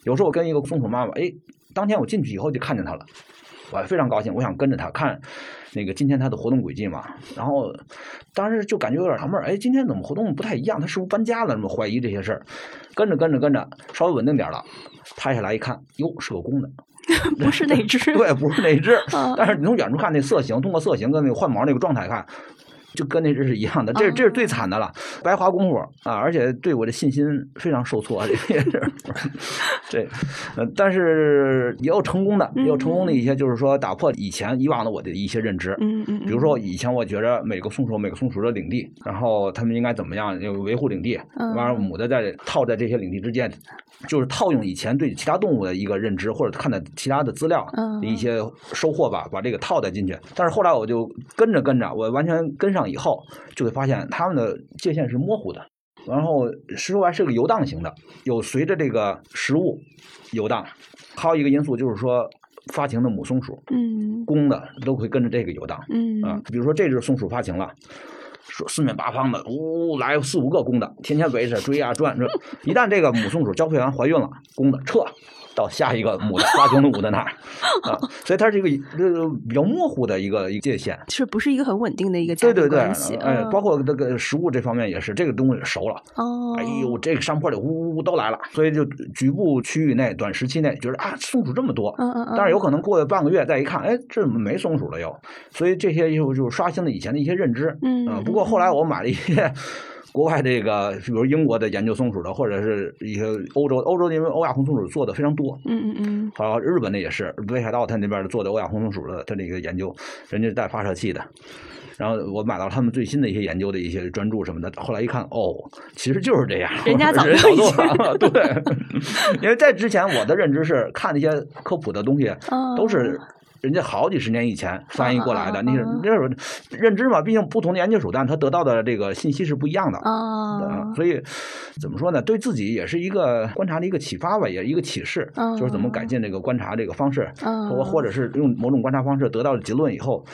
有时候我跟一个松鼠妈妈，哎，当天我进去以后就看见它了。我非常高兴，我想跟着他看，那个今天他的活动轨迹嘛。然后当时就感觉有点纳闷哎，今天怎么活动不太一样？他是不是搬家了？怎么怀疑这些事儿，跟着跟着跟着，稍微稳定点了，拍下来一看，哟，是个公的，[LAUGHS] 不是那只？对，不是那只。[LAUGHS] 但是你从远处看那色型，通过色型跟那个换毛那个状态看。就跟那只是一样的，这这是最惨的了，白花功夫啊！而且对我的信心非常受挫，这也是 [LAUGHS] 这，呃，但是也有成功的，也有成功的一些，就是说打破以前以往的我的一些认知。嗯嗯。比如说以前我觉着每个松鼠每个松鼠的领地，然后他们应该怎么样要维护领地，完了母的在套在这些领地之间，就是套用以前对其他动物的一个认知，或者看的其他的资料的一些收获吧，把这个套在进去。但是后来我就跟着跟着，我完全跟上。以后就会发现它们的界限是模糊的，然后食肉还是个游荡型的，有随着这个食物游荡。还有一个因素就是说，发情的母松鼠，嗯，公的都会跟着这个游荡，嗯啊，比如说这只松鼠发情了，说四面八方的呜来四五个公的，天天围着追啊转，这一旦这个母松鼠交配完怀孕了，公的撤。到下一个母的发情的母的那儿啊，[LAUGHS] 所以它是一个呃比较模糊的一个一个界限，是不是一个很稳定的一个对对对，哎，包括这个食物这方面也是，这个东西熟了哦，哎呦，这个山坡里呜呜呜都来了，所以就局部区域内短时期内觉得啊松鼠这么多，嗯嗯，但是有可能过了半个月再一看，哎，这怎么没松鼠了又？所以这些就就刷新了以前的一些认知，嗯，不过后来我买了一些。国外这个，比如英国的研究松鼠的，或者是一些欧洲，欧洲因为欧亚红松鼠做的非常多，嗯嗯嗯，好，日本的也是北海道他那边做的欧亚红松鼠的，他那个研究，人家带发射器的，然后我买到他们最新的一些研究的一些专著什么的，后来一看，哦，其实就是这样，人家早就做了，对，[LAUGHS] 因为在之前我的认知是看那些科普的东西，都是。人家好几十年以前翻译过来的，你那时候认知嘛，毕竟不同的研究手段，他得到的这个信息是不一样的啊。所以怎么说呢？对自己也是一个观察的一个启发吧，也一个启示，就是怎么改进这个观察这个方式，或或者是用某种观察方式得到的结论以后，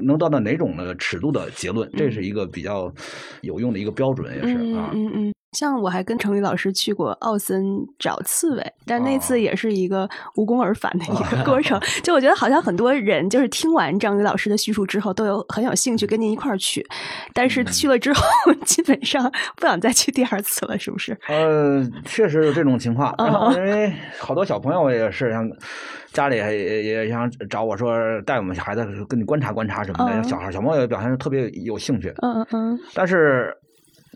能得到哪种的尺度的结论，这是一个比较有用的一个标准，也是啊。嗯嗯。像我还跟程宇老师去过奥森找刺猬，但那次也是一个无功而返的一个 [LAUGHS] 过程。就我觉得好像很多人就是听完张宇老师的叙述之后，都有很有兴趣跟您一块儿去，但是去了之后 [LAUGHS] 基本上不想再去第二次了，是不是？呃，确实有这种情况，因为好多小朋友也是像家里也也想找我说带我们孩子跟你观察观察什么的，小孩小朋友表现特别有兴趣。嗯嗯嗯，但是。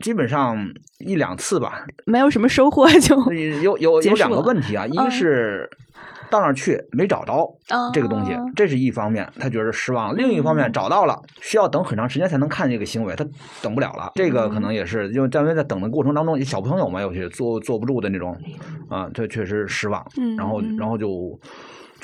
基本上一两次吧，没有什么收获就有有有两个问题啊，一个是到那儿去没找着这个东西，这是一方面，他觉得失望；另一方面找到了，需要等很长时间才能看这个行为，他等不了了。这个可能也是因为在在等的过程当中，小朋友嘛，有些坐坐不住的那种啊，他确实失望，然后然后就。就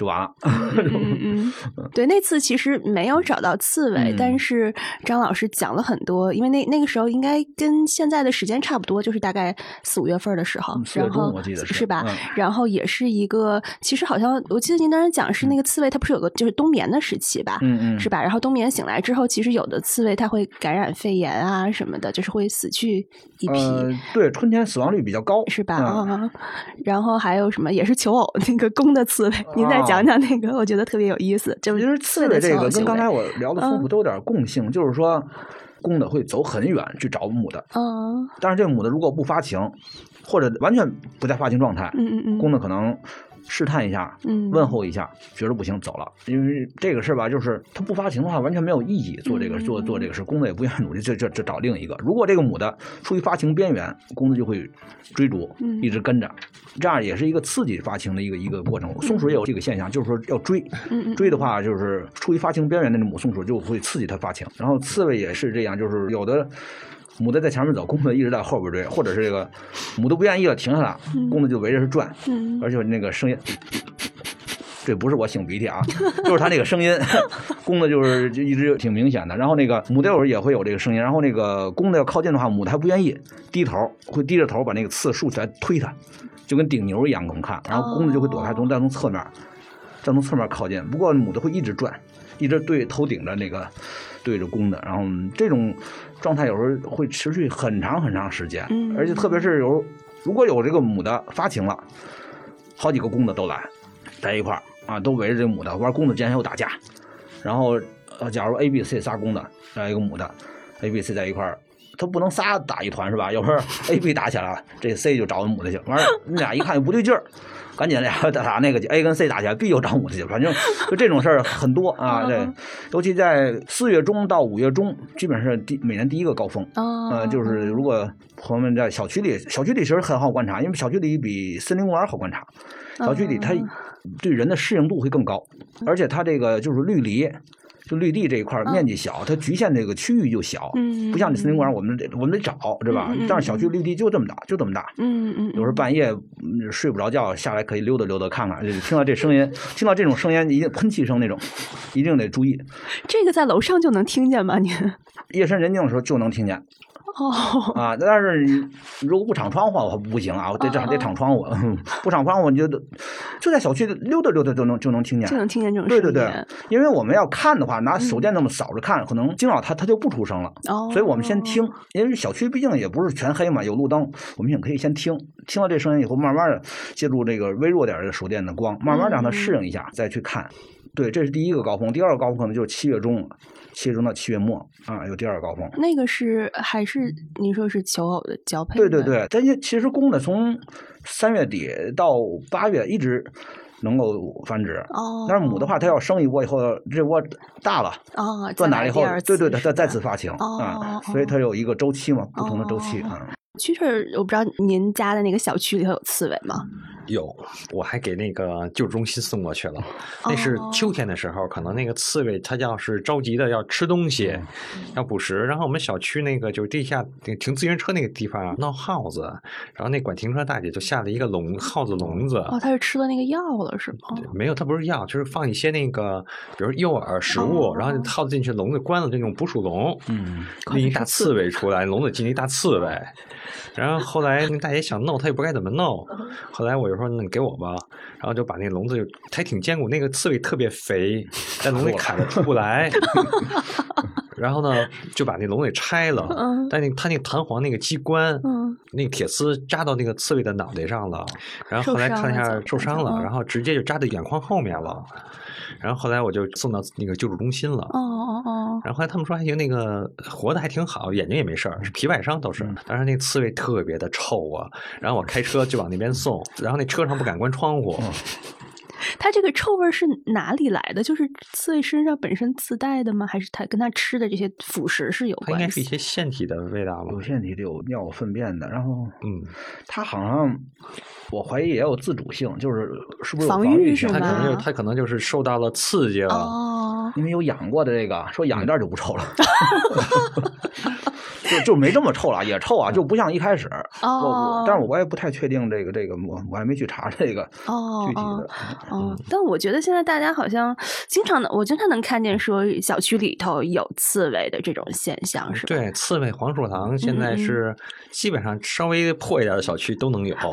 完了。嗯嗯，对，那次其实没有找到刺猬，但是张老师讲了很多，因为那那个时候应该跟现在的时间差不多，就是大概四五月份的时候，然后我记得是吧？然后也是一个，其实好像我记得您当时讲是那个刺猬，它不是有个就是冬眠的时期吧？嗯嗯，是吧？然后冬眠醒来之后，其实有的刺猬它会感染肺炎啊什么的，就是会死去一批。对，春天死亡率比较高，是吧？啊，然后还有什么也是求偶那个公的刺猬，您在。讲讲那个，我觉得特别有意思。这就是刺猬这个，跟刚才我聊的父母都有点共性，就是说公的会走很远去找母的。嗯。但是这个母的如果不发情，或者完全不在发情状态，嗯嗯嗯，公的可能。试探一下，问候一下，觉得不行走了。因为这个事吧，就是他不发情的话，完全没有意义。做这个做做这个事，公的也不愿意努力，就就就找另一个。如果这个母的处于发情边缘，公的就会追逐，一直跟着，这样也是一个刺激发情的一个一个过程。松鼠也有这个现象，就是说要追，追的话就是处于发情边缘的那母松鼠就会刺激它发情。然后刺猬也是这样，就是有的。母的在前面走，公的一直在后边追，或者是这个母的不愿意了，停下来，公的就围着它转，而且那个声音，这不是我擤鼻涕啊，就是它那个声音，[LAUGHS] 公的就是就一直挺明显的。然后那个母的有时候也会有这个声音，然后那个公的要靠近的话，母的还不愿意，低头会低着头把那个刺竖起来推它，就跟顶牛一样，我们看，然后公的就会躲开，从再从侧面再从侧面靠近。不过母的会一直转，一直对头顶着那个对着公的，然后这种。状态有时候会持续很长很长时间，而且特别是有如果有这个母的发情了，好几个公的都来在一块儿啊，都围着这个母的玩，公的之间又打架。然后呃，假如 A、B、C 仨公的，来一个母的，A、B、C 在一块儿，它不能仨打一团是吧？有时候 A、B 打起来了，这 C 就找母的去，完了你俩一看不对劲儿。赶紧俩打打那个，A 跟 C 打起来，B 又找母的去，反正就这种事儿很多啊。对，尤其在四月中到五月中，基本上是第每年第一个高峰。呃，就是如果朋友们在小区里，小区里其实很好观察，因为小区里比森林公园好观察。小区里它对人的适应度会更高，而且它这个就是绿篱。就绿地这一块面积小，它局限这个区域就小，不像你森林公园，我们得我们得找，对吧？但是小区绿地就这么大，就这么大。嗯嗯。有时候半夜睡不着觉，下来可以溜达溜达看看，听到这声音，听到这种声音，一定喷气声那种，一定得注意。这个在楼上就能听见吗？您？夜深人静的时候就能听见。哦啊，但是你如果不敞窗户，我不行啊，我得这得敞窗户，不敞窗户你就就在小区溜达溜达就能就能听见，就能听见这种声音。对对对，因为我们要看的话，拿手电那么扫着看，可能惊扰它，它就不出声了。哦，所以我们先听，因为小区毕竟也不是全黑嘛，有路灯，我们也可以先听，听到这声音以后，慢慢的借助这个微弱点的手电的光，慢慢让它适应一下，再去看。对，这是第一个高峰，第二个高峰可能就是七月中。七月中到七月末啊，有第二个高峰。那个是还是您说是求偶的交配？对对对，但是其实公的从三月底到八月一直能够繁殖。哦。但是母的话，它要生一窝以后，这窝大了，哦，断奶以后，对对，它再再次发情啊，所以它有一个周期嘛，不同的周期啊。蛐蛐儿，我不知道您家的那个小区里头有刺猬吗？有，我还给那个救助中心送过去了。那是秋天的时候，可能那个刺猬它要是着急的要吃东西，要捕食。然后我们小区那个就是地下停自行车那个地方闹耗子，然后那管停车大姐就下了一个笼耗子笼子。哦，他是吃了那个药了是吗？没有，它不是药，就是放一些那个，比如诱饵食物，然后耗子进去，笼子关了，那种捕鼠笼。嗯，拎一大刺猬出来，笼子进了一大刺猬。然后后来那大爷想弄，他也不该怎么弄。后来我就说：“那你给我吧。”然后就把那笼子就还挺坚固，那个刺猬特别肥，[LAUGHS] 在笼里卡着出不来。[LAUGHS] [LAUGHS] 然后呢，就把那笼给拆了。但那它那弹簧那个机关那个铁丝扎到那个刺猬的脑袋上了，然后后来看一下受伤了，然后直接就扎在眼眶后面了。然后后来我就送到那个救助中心了。哦哦哦。然后后来他们说还行，那个活的还挺好，眼睛也没事儿，是皮外伤都是。但是那刺猬特别的臭啊。然后我开车就往那边送，然后那车上不敢关窗户。它这个臭味是哪里来的？就是刺猬身上本身自带的吗？还是它跟它吃的这些腐食是有关系？它应该是一些腺体的味道吧，有腺体的，有尿粪便的。然后，嗯，它好像我怀疑也有自主性，就是是不是防御性？它可能就它可能就是受到了刺激了。哦，因为有养过的这个，说养一段就不臭了。[LAUGHS] [LAUGHS] 就就没这么臭了，也臭啊，就不像一开始。哦，但是我也不太确定这个这个，我我还没去查这个具体的。哦，但我觉得现在大家好像经常的，我经常能看见说小区里头有刺猬的这种现象，是吧？对，刺猬黄鼠狼现在是基本上稍微破一点的小区都能有。[LAUGHS]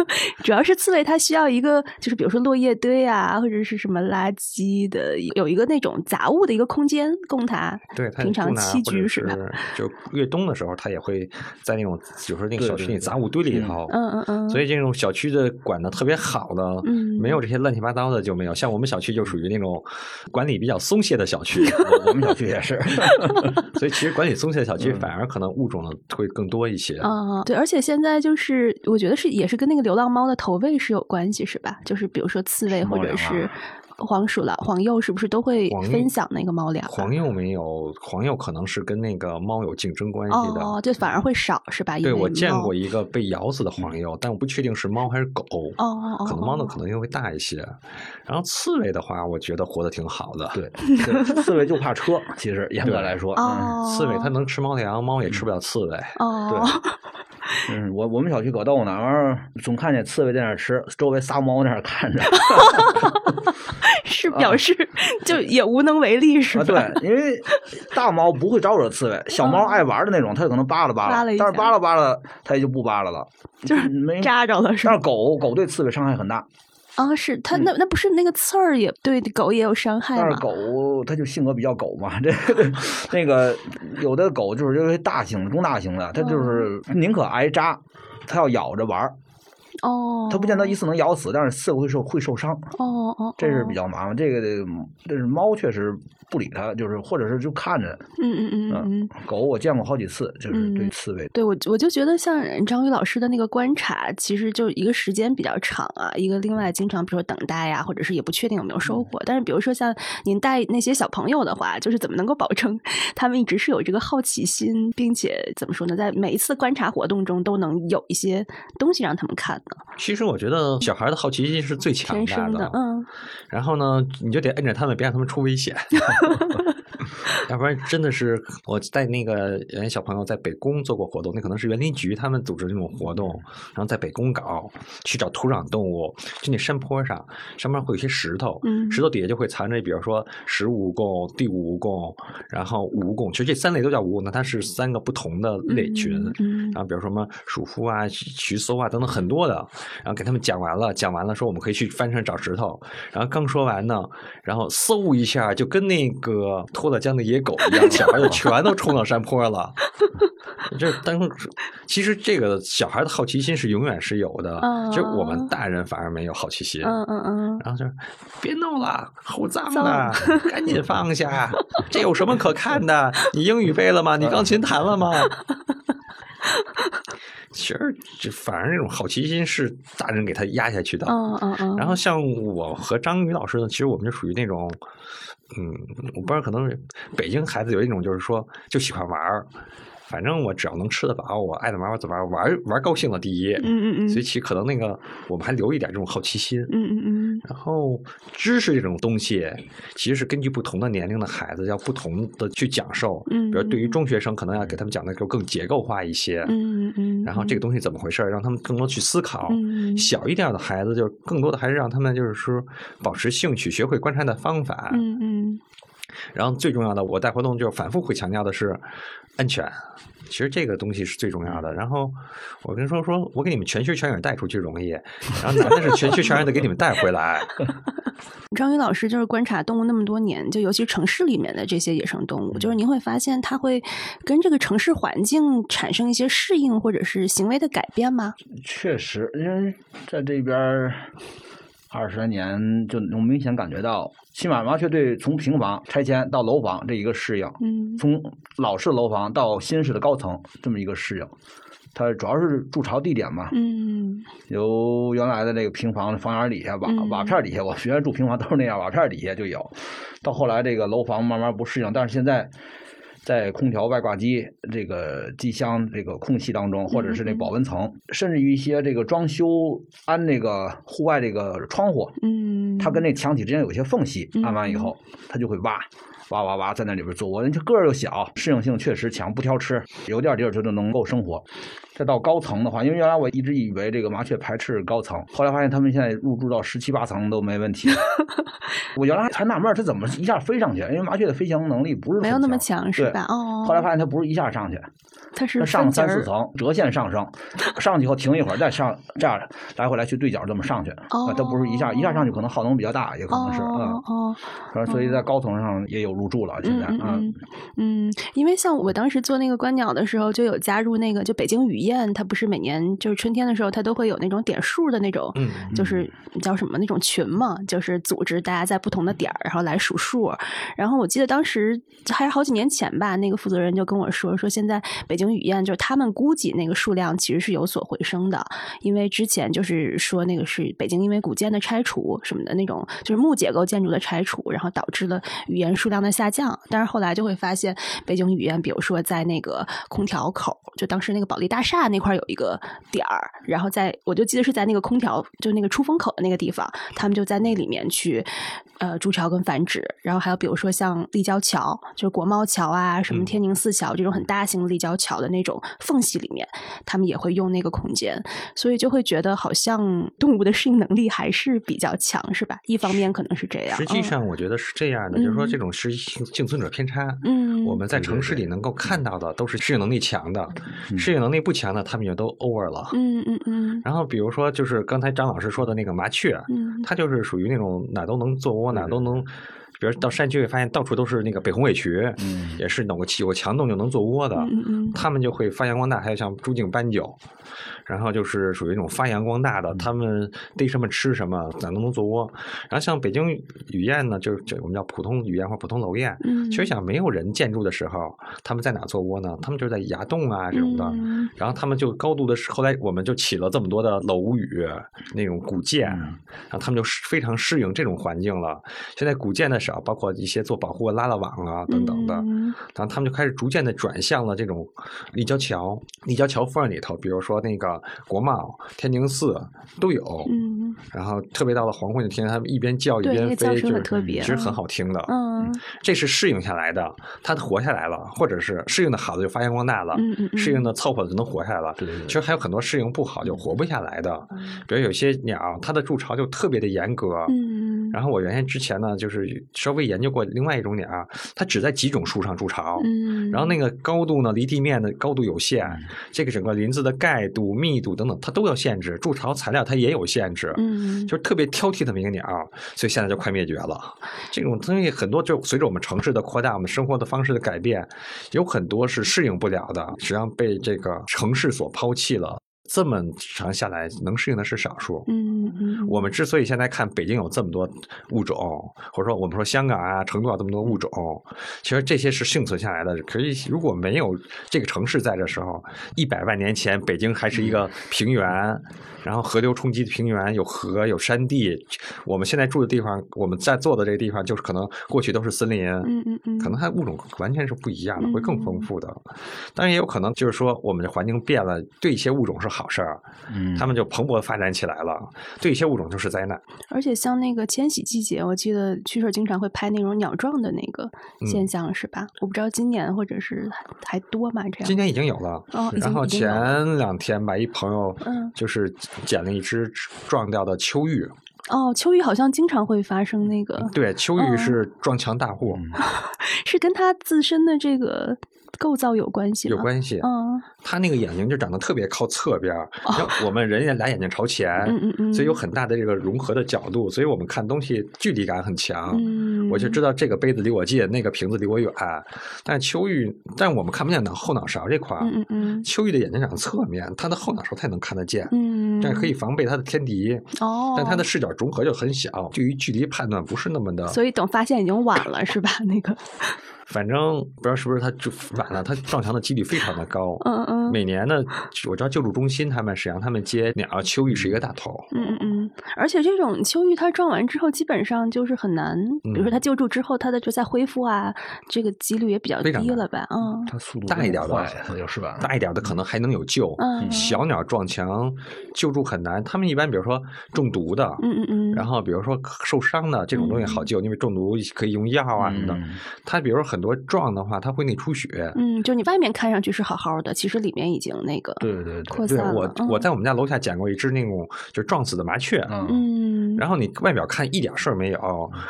[LAUGHS] 主要是刺猬它需要一个，就是比如说落叶堆啊，或者是什么垃圾的，有一个那种杂物的一个空间供它对它平常栖居是吧？就越冬的时候，它也会在那种，就是那个小区里杂物堆里头。嗯嗯嗯。所以这种小区的管的特别好的，没有这些乱七八糟的就没有。像我们小区就属于那种管理比较松懈的小区，我们小区也是。[LAUGHS] 所以其实管理松懈的小区反而可能物种会更多一些。啊，对，而且现在就是我觉得是也是跟那个流浪猫的投喂是有关系，是吧？就是比如说刺猬或者是。黄鼠狼、黄鼬是不是都会分享那个猫粮？黄鼬没有，黄鼬可能是跟那个猫有竞争关系的，哦，就反而会少是吧？对我见过一个被咬死的黄鼬，但我不确定是猫还是狗，哦，可能猫的可能性会大一些。然后刺猬的话，我觉得活得挺好的。对，刺猬就怕车，其实严格来说，刺猬它能吃猫粮，猫也吃不了刺猬。哦，对。嗯，我我们小区可逗呢，完儿总看见刺猬在那儿吃，周围仨猫在那看着，[LAUGHS] 是表示就也无能为力是吧？对，因为大猫不会招惹刺猬，小猫爱玩的那种，它可能扒拉扒拉，但是扒拉扒拉它也就不扒拉了，就是没扎着了是吧？但是狗狗对刺猬伤害很大。啊，是它那那不是那个刺儿也对狗也有伤害吗？但是狗它就性格比较狗嘛，这 [LAUGHS] 那个有的狗就是因为大型中大型的，它就是宁可挨扎，它要咬着玩儿。哦，它不见得一次能咬死，但是刺会受会受伤。哦哦，这是比较麻烦。这个这是猫确实不理它，就是或者是就看着。嗯嗯嗯嗯。狗我见过好几次，就是对刺猬。对我我就觉得像张宇老师的那个观察，其实就一个时间比较长啊，一个另外经常比如说等待呀，或者是也不确定有没有收获。但是比如说像您带那些小朋友的话，就是怎么能够保证他们一直是有这个好奇心，并且怎么说呢，在每一次观察活动中都能有一些东西让他们看。其实我觉得小孩的好奇心是最强大的，嗯，然后呢，你就得摁着他们，别让他们出危险。[LAUGHS] 要不然真的是我带那个原小朋友在北宫做过活动，那可能是园林局他们组织那种活动，然后在北宫搞去找土壤动物，就那山坡上，上面会有些石头，石头底下就会藏着，比如说石蜈蚣、地蜈蚣，然后蜈蚣，其实这三类都叫蜈蚣，它是三个不同的类群。然后比如说什么鼠夫啊、渠搜啊等等很多的，然后给他们讲完了，讲完了说我们可以去翻山找石头，然后刚说完呢，然后嗖一下就跟那个脱了缰的。野狗一样，[LAUGHS] 小孩就全都冲到山坡了。这当其实这个小孩的好奇心是永远是有的，就我们大人反而没有好奇心。嗯嗯嗯。然后就别弄了，好脏啊，[LAUGHS] 赶紧放下。这有什么可看的？你英语背了吗？你钢琴弹了吗？[LAUGHS] 其实这反而这种好奇心是大人给他压下去的。嗯嗯嗯。然后像我和张宇老师呢，其实我们就属于那种。嗯，我不知道，可能北京孩子有一种，就是说就喜欢玩儿。反正我只要能吃得饱，我爱怎么玩怎么玩，玩玩高兴了第一。嗯嗯嗯。所以其可能那个我们还留一点这种好奇心。嗯嗯嗯。然后知识这种东西，其实是根据不同的年龄的孩子要不同的去讲授。嗯。比如对于中学生，可能要给他们讲的就更结构化一些。嗯嗯嗯。然后这个东西怎么回事，让他们更多去思考。嗯。小一点的孩子，就更多的还是让他们就是说保持兴趣，学会观察的方法。嗯嗯。然后最重要的，我带活动就反复会强调的是安全。其实这个东西是最重要的。然后我跟说说，我给你们全虚全影带出去容易，然后难的是全虚全影的给你们带回来。[LAUGHS] 张宇老师就是观察动物那么多年，就尤其城市里面的这些野生动物，就是您会发现它会跟这个城市环境产生一些适应或者是行为的改变吗？确实，因为在这边二十来年，就能明显感觉到，起码麻雀对从平房拆迁到楼房这一个适应，嗯，从老式楼房到新式的高层这么一个适应。它主要是筑巢地点嘛，嗯，由原来的那个平房房檐底下瓦瓦片底下，我原来住平房都是那样，瓦片底下就有。到后来这个楼房慢慢不适应，但是现在在空调外挂机这个机箱这个空隙当中，或者是那保温层，甚至于一些这个装修安那个户外这个窗户，嗯，它跟那墙体之间有些缝隙，安完以后它就会挖。哇哇哇，在那里边做我，人家个儿又小，适应性确实强，不挑吃，有点地儿就就能够生活。再到高层的话，因为原来我一直以为这个麻雀排斥高层，后来发现他们现在入住到十七八层都没问题。[LAUGHS] 我原来还纳闷，它怎么一下飞上去？因为麻雀的飞行能力不是没有那么强，是吧？哦。后来发现它不是一下上去，它是上三四层，折线上升，上去以后停一会儿，再上这样来回来去对角这么上去。哦。它不是一下一下上去，可能耗能比较大，也可能是嗯哦。所以在高层上也有入住了，现在嗯嗯，因为像我当时做那个观鸟的时候，就有加入那个就北京雨燕，它不是每年就是春天的时候，它都会有那种点数的那种，就是叫什么那种群嘛，就是组织大家在不同的点儿，然后来数数。然后我记得当时还是好几年前吧，那个负责人就跟我说，说现在北京雨燕就是他们估计那个数量其实是有所回升的，因为之前就是说那个是北京因为古建的拆除什么的那种，就是木结构建筑的拆除，然后导致了语言数量的下降。但是后来就会发现，北京语言，比如说在那个空调口，就当时那个保利大厦那块有一个点儿，然后在我就记得是在那个空调就那个出风口的那个地方，他们就在那里面去。呃，筑巢跟繁殖，然后还有比如说像立交桥，就是国贸桥啊，什么天宁四桥这种很大型立交桥的那种缝隙里面，他们也会用那个空间，所以就会觉得好像动物的适应能力还是比较强，是吧？一方面可能是这样。实际上，我觉得是这样的，就是说这种是幸幸存者偏差。嗯，我们在城市里能够看到的都是适应能力强的，适应能力不强的，他们就都 over 了。嗯嗯嗯。然后比如说，就是刚才张老师说的那个麻雀，嗯，它就是属于那种哪都能做窝。哪都能，比如到山区会发现到处都是那个北红尾渠，嗯，也是有个有个墙洞就能做窝的，嗯嗯，他们就会发扬光大，还有像朱颈斑鸠。然后就是属于那种发扬光大的，他们逮什么吃什么，哪都能做窝。然后像北京雨燕呢，就是这我们叫普通雨燕或普通楼燕。嗯，其实想没有人建筑的时候，他们在哪做窝呢？他们就是在崖洞啊这种的。然后他们就高度的，后来我们就起了这么多的楼宇那种古建，然后他们就非常适应这种环境了。现在古建的少，包括一些做保护拉拉网啊等等的。然后他们就开始逐渐的转向了这种立交桥、立交桥缝里头，比如说那个。国贸、天宁寺都有，嗯，然后特别到了黄昏，就听见他们一边叫一边飞，就是其实很好听的，嗯，这是适应下来的，它活下来了，或者是适应的好的就发扬光大了，嗯嗯，适应。的凑合就能活下来了，对对对，其实还有很多适应不好就活不下来的，比如有些鸟，它的筑巢就特别的严格，嗯，然后我原先之前呢，就是稍微研究过另外一种鸟，它只在几种树上筑巢，嗯，然后那个高度呢离地面的高度有限，这个整个林子的盖度密。密度等等，它都要限制；筑巢材料它也有限制，嗯，就是特别挑剔的一个鸟，所以现在就快灭绝了。这种东西很多，就随着我们城市的扩大，我们生活的方式的改变，有很多是适应不了的，实际上被这个城市所抛弃了。这么长下来，能适应的是少数。嗯嗯，我们之所以现在看北京有这么多物种，或者说我们说香港啊、成都啊这么多物种，其实这些是幸存下来的。可是如果没有这个城市在的时候，一百万年前北京还是一个平原，然后河流冲击的平原，有河有山地。我们现在住的地方，我们在坐的这个地方，就是可能过去都是森林。嗯嗯嗯，可能它物种完全是不一样的，会更丰富的。当然也有可能就是说，我们的环境变了，对一些物种是好。好事儿，嗯，他们就蓬勃发展起来了。对一些物种就是灾难。而且像那个迁徙季节，我记得趣事经常会拍那种鸟撞的那个现象，是吧？我不知道今年或者是还多吗？这样？今年已经有了。哦，然后前两天吧，一朋友，嗯，就是捡了一只撞掉的秋玉。哦，秋玉好像经常会发生那个。对，秋玉是撞墙大户，[LAUGHS] 是跟他自身的这个。构造有关系，有关系。嗯，他那个眼睛就长得特别靠侧边，像我们人家俩眼睛朝前，嗯嗯嗯，所以有很大的这个融合的角度，所以我们看东西距离感很强。嗯，我就知道这个杯子离我近，那个瓶子离我远。但秋玉，但我们看不见脑后脑勺这块儿。嗯嗯，秋玉的眼睛长侧面，他的后脑勺才能看得见。嗯，这样可以防备他的天敌。哦，但他的视角融合就很小，对于距离判断不是那么的。所以等发现已经晚了，是吧？那个。反正不知道是不是他就晚了，他撞墙的几率非常的高。嗯嗯。每年呢，我知道救助中心他们实际上他们接鸟秋玉是一个大头。嗯嗯嗯。而且这种秋玉它撞完之后，基本上就是很难，比如说它救助之后，它的就再恢复啊，这个几率也比较低了吧？嗯。它速度大一点的，那就是吧？大一点的可能还能有救。嗯。小鸟撞墙救助很难，他们一般比如说中毒的，嗯嗯嗯。然后比如说受伤的这种东西好救，因为中毒可以用药啊什么的。他比如说很。多撞的话，它会内出血。嗯，就你外面看上去是好好的，其实里面已经那个对对扩散了。我我在我们家楼下捡过一只那种就撞死的麻雀。嗯，然后你外表看一点事儿没有，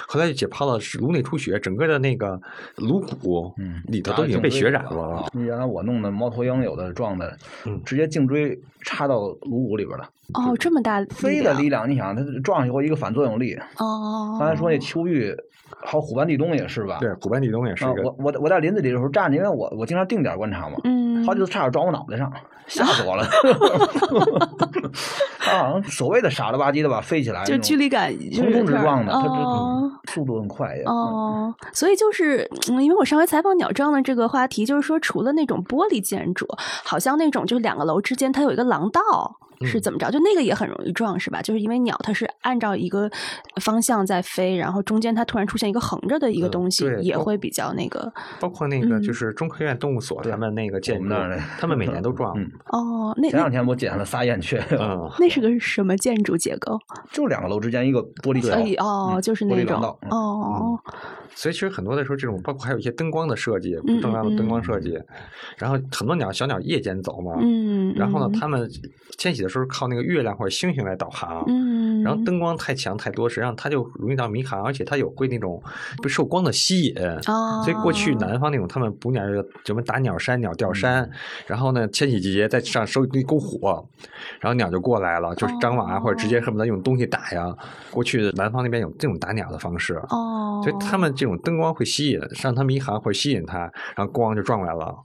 后来就解剖了，是颅内出血，整个的那个颅骨嗯里头都已经被血染了。原来我弄的猫头鹰有的撞的，直接颈椎插到颅骨里边了。哦，这么大飞的力量，你想它撞以后一个反作用力。哦，刚才说那秋玉。还有虎斑地东也是吧？对，虎斑地东也是。我我我在林子里的时候站着，因为我我经常定点观察嘛。嗯。好几次差点撞我脑袋上，吓死我了。[LAUGHS] 他好像所谓的傻了吧唧的吧，飞起来。就距离感。横冲直撞的，它这速度很快呀。哦。所以就是，因为我上回采访鸟撞的这个话题，就是说，除了那种玻璃建筑，好像那种就是两个楼之间它有一个廊道。是怎么着？就那个也很容易撞，是吧？就是因为鸟它是按照一个方向在飞，然后中间它突然出现一个横着的一个东西，也会比较那个。包括那个就是中科院动物所他们那个建筑，他们每年都撞。哦，那前两天我捡了仨燕雀。[LAUGHS] 那是个什么建筑结构？就两个楼之间一个玻璃桥。哦，就是那种。哦。所以其实很多的时候，这种包括还有一些灯光的设计，不正当的灯光设计。然后很多鸟小鸟夜间走嘛，嗯，然后呢，它们迁徙的时候靠那个月亮或者星星来导航，嗯，然后灯光太强太多，实际上它就容易到迷航，而且它有会那种被受光的吸引。哦，所以过去南方那种他们捕鸟什么打鸟山、鸟吊山，然后呢迁徙季节在上收一篝火，然后鸟就过来了，就是张网啊，或者直接恨不得用东西打呀。过去南方那边有这种打鸟的方式，哦，所以他们。这种灯光会吸引，让它迷航，会吸引它，然后光就撞来了。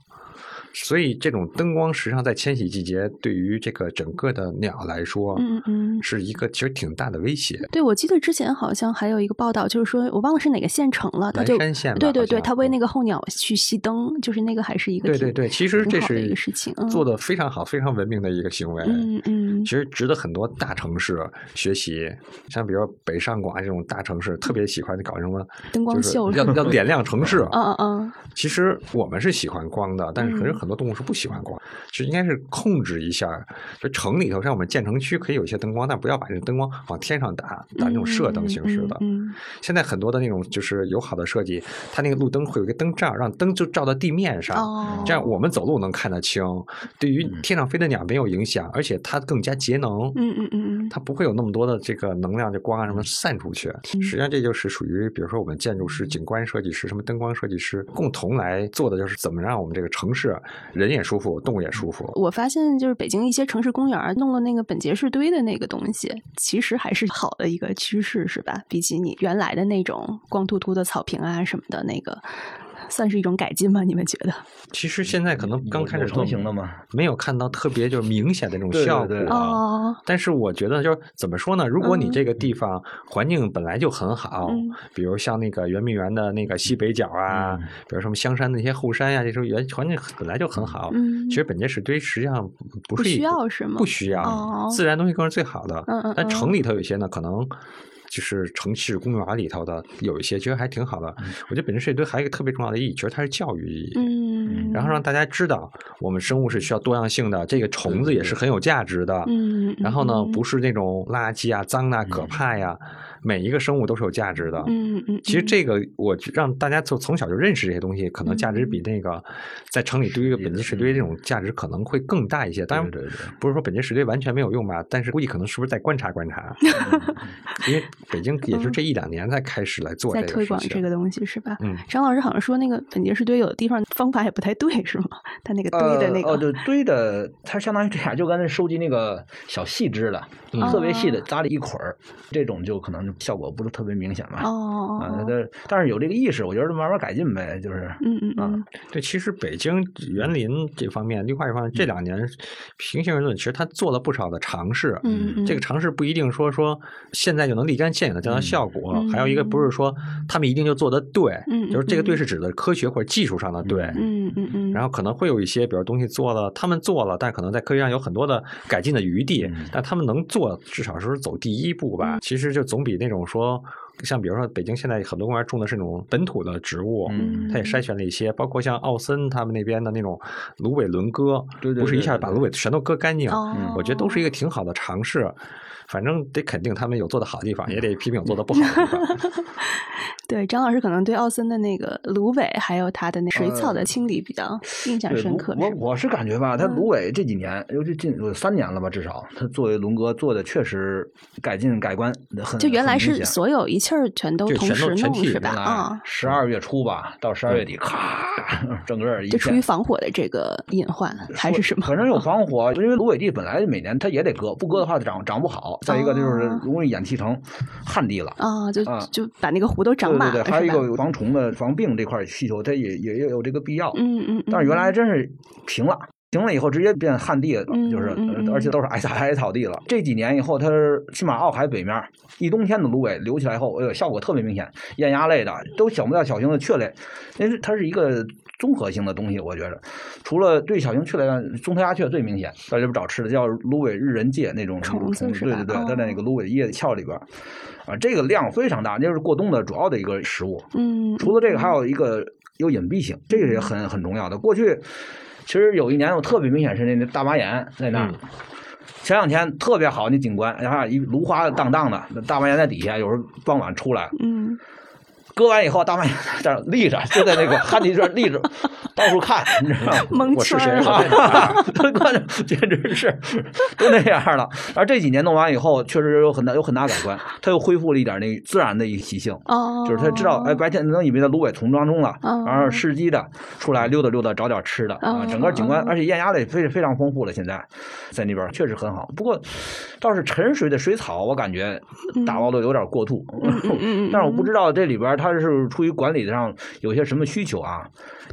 所以，这种灯光实际上在迁徙季节，对于这个整个的鸟来说，嗯嗯，是一个其实挺大的威胁。对，我记得之前好像还有一个报道，就是说我忘了是哪个县城了，他就对对对，它为那个候鸟去熄灯，就是那个还是一个对对对，其实这是一个事情，做的非常好、非常文明的一个行为。嗯嗯，其实值得很多大城市学习，像比如北上广这种大城市，特别喜欢搞什么灯光秀，要要点亮城市。嗯嗯嗯，其实我们是喜欢光的，但是可是很。很多动物是不喜欢光，就应该是控制一下。就城里头，像我们建成区可以有一些灯光，但不要把这个灯光往天上打，打那种射灯形式的。现在很多的那种就是友好的设计，它那个路灯会有一个灯罩，让灯就照到地面上，这样我们走路能看得清。对于天上飞的鸟没有影响，而且它更加节能。嗯嗯嗯它不会有那么多的这个能量，这光啊什么散出去。实际上这就是属于，比如说我们建筑师、景观设计师、什么灯光设计师共同来做的，就是怎么让我们这个城市。人也舒服，动物也舒服。我发现，就是北京一些城市公园弄了那个本杰士堆的那个东西，其实还是好的一个趋势，是吧？比起你原来的那种光秃秃的草坪啊什么的那个。算是一种改进吗？你们觉得？其实现在可能刚开始成型了嘛，没有看到特别就是明显的那种效果。哦。但是我觉得就是怎么说呢？如果你这个地方环境本来就很好，比如像那个圆明园的那个西北角啊，比如什么香山那些后山呀，这时候原环境本来就很好。嗯。其实本届石堆实际上不是需要是吗？不需要，自然东西更是最好的。嗯嗯。但城里头有些呢，可能。就是城市公园里头的有一些，其实还挺好的。我觉得本身设计堆还有一个特别重要的意义，其实它是教育意义。嗯，然后让大家知道，我们生物是需要多样性的，这个虫子也是很有价值的。嗯，然后呢，不是那种垃圾啊、脏啊、可怕呀。每一个生物都是有价值的。嗯嗯。其实这个我让大家从从小就认识这些东西，可能价值比那个在城里堆一个本级石堆这种价值可能会更大一些。当然，不是说本级石堆完全没有用吧，但是估计可能是不是在观察观察。[LAUGHS] 因为北京也就这一两年才开始来做在推广这个东西是吧？嗯。张老师好像说那个本级石堆有的地方方法也不太对，是吗？他那个堆的那个哦，对，堆的它相当于这样，就刚才收集那个小细枝的，特别细的扎了一捆儿，这种就可能效果不是特别明显吧。哦。啊，但但是有这个意识，我觉得慢慢改进呗，就是嗯嗯嗯。对，其实北京园林这方面、绿化这方面，这两年平行而论，其实他做了不少的尝试。嗯这个尝试不一定说说现在就能立竿见影的见到效果，还有一个不是说他们一定就做的对，嗯就是这个对是指的科学或者技术上的对。嗯嗯嗯。然后可能会有一些，比如东西做了，他们做了，但可能在科学上有很多的改进的余地，但他们能做，至少是走第一步吧。其实就总比那种说。像比如说，北京现在很多公园种的是那种本土的植物，嗯，它也筛选了一些，包括像奥森他们那边的那种芦苇轮割，对对，不是一下把芦苇全都割干净，我觉得都是一个挺好的尝试。反正得肯定他们有做的好的地方，也得批评有做的不好的地方。[LAUGHS] 对，张老师可能对奥森的那个芦苇还有他的那水草的清理比较印象深刻。我我是感觉吧，他芦苇这几年，尤其近有三年了吧，至少他作为龙哥做的确实改进改观很。就原来是所有一气儿全都同时弄是吧？啊，十二月初吧，到十二月底，咔，[LAUGHS] 整个一就出于防火的这个隐患还是什么？反正有防火，因为芦苇地本来每年它也得割，不割的话长长不好。再一个就是容易演气成旱地了啊，就就把那个湖都长对对对，还有一个防虫的、防病这块需求，它也也也有这个必要。嗯嗯。但是原来真是平了，平了以后直接变旱地了，就是而且都是矮草矮草地了。这几年以后，它起码奥海北面一冬天的芦苇留起来后，哎呦，效果特别明显。艳鸭类的都小不到小型的雀类，因为它是一个。综合性的东西，我觉得，除了对小型雀来讲，中头鸦雀最明显，在这边找吃的叫芦苇日人介那种虫子，对对对，在那个芦苇叶鞘里边，啊，这个量非常大，那是过冬的主要的一个食物。嗯，除了这个，还有一个有隐蔽性，这个也很很重要的。过去其实有一年我特别明显是那那大麻眼在那儿，前两天特别好那景观，然后一芦花荡荡的，大麻眼在底下，有时候傍晚出来，嗯。割完以后，大半夜在那立着，就在那个旱地这立着，到处看，你知道吗？我是谁啊？简直是都那样了。而这几年弄完以后，确实有很大有很大改观，他又恢复了一点那自然的一个习性。哦，就是他知道，哎，白天能以为在芦苇丛当中了，然后伺机的出来溜达溜达，找点吃的啊。整个景观，而且艳鸭类非非常丰富了。现在在那边确实很好。不过倒是沉水的水草，我感觉打捞的有点过度。[LAUGHS] 但是我不知道这里边它。它是出于管理上有些什么需求啊？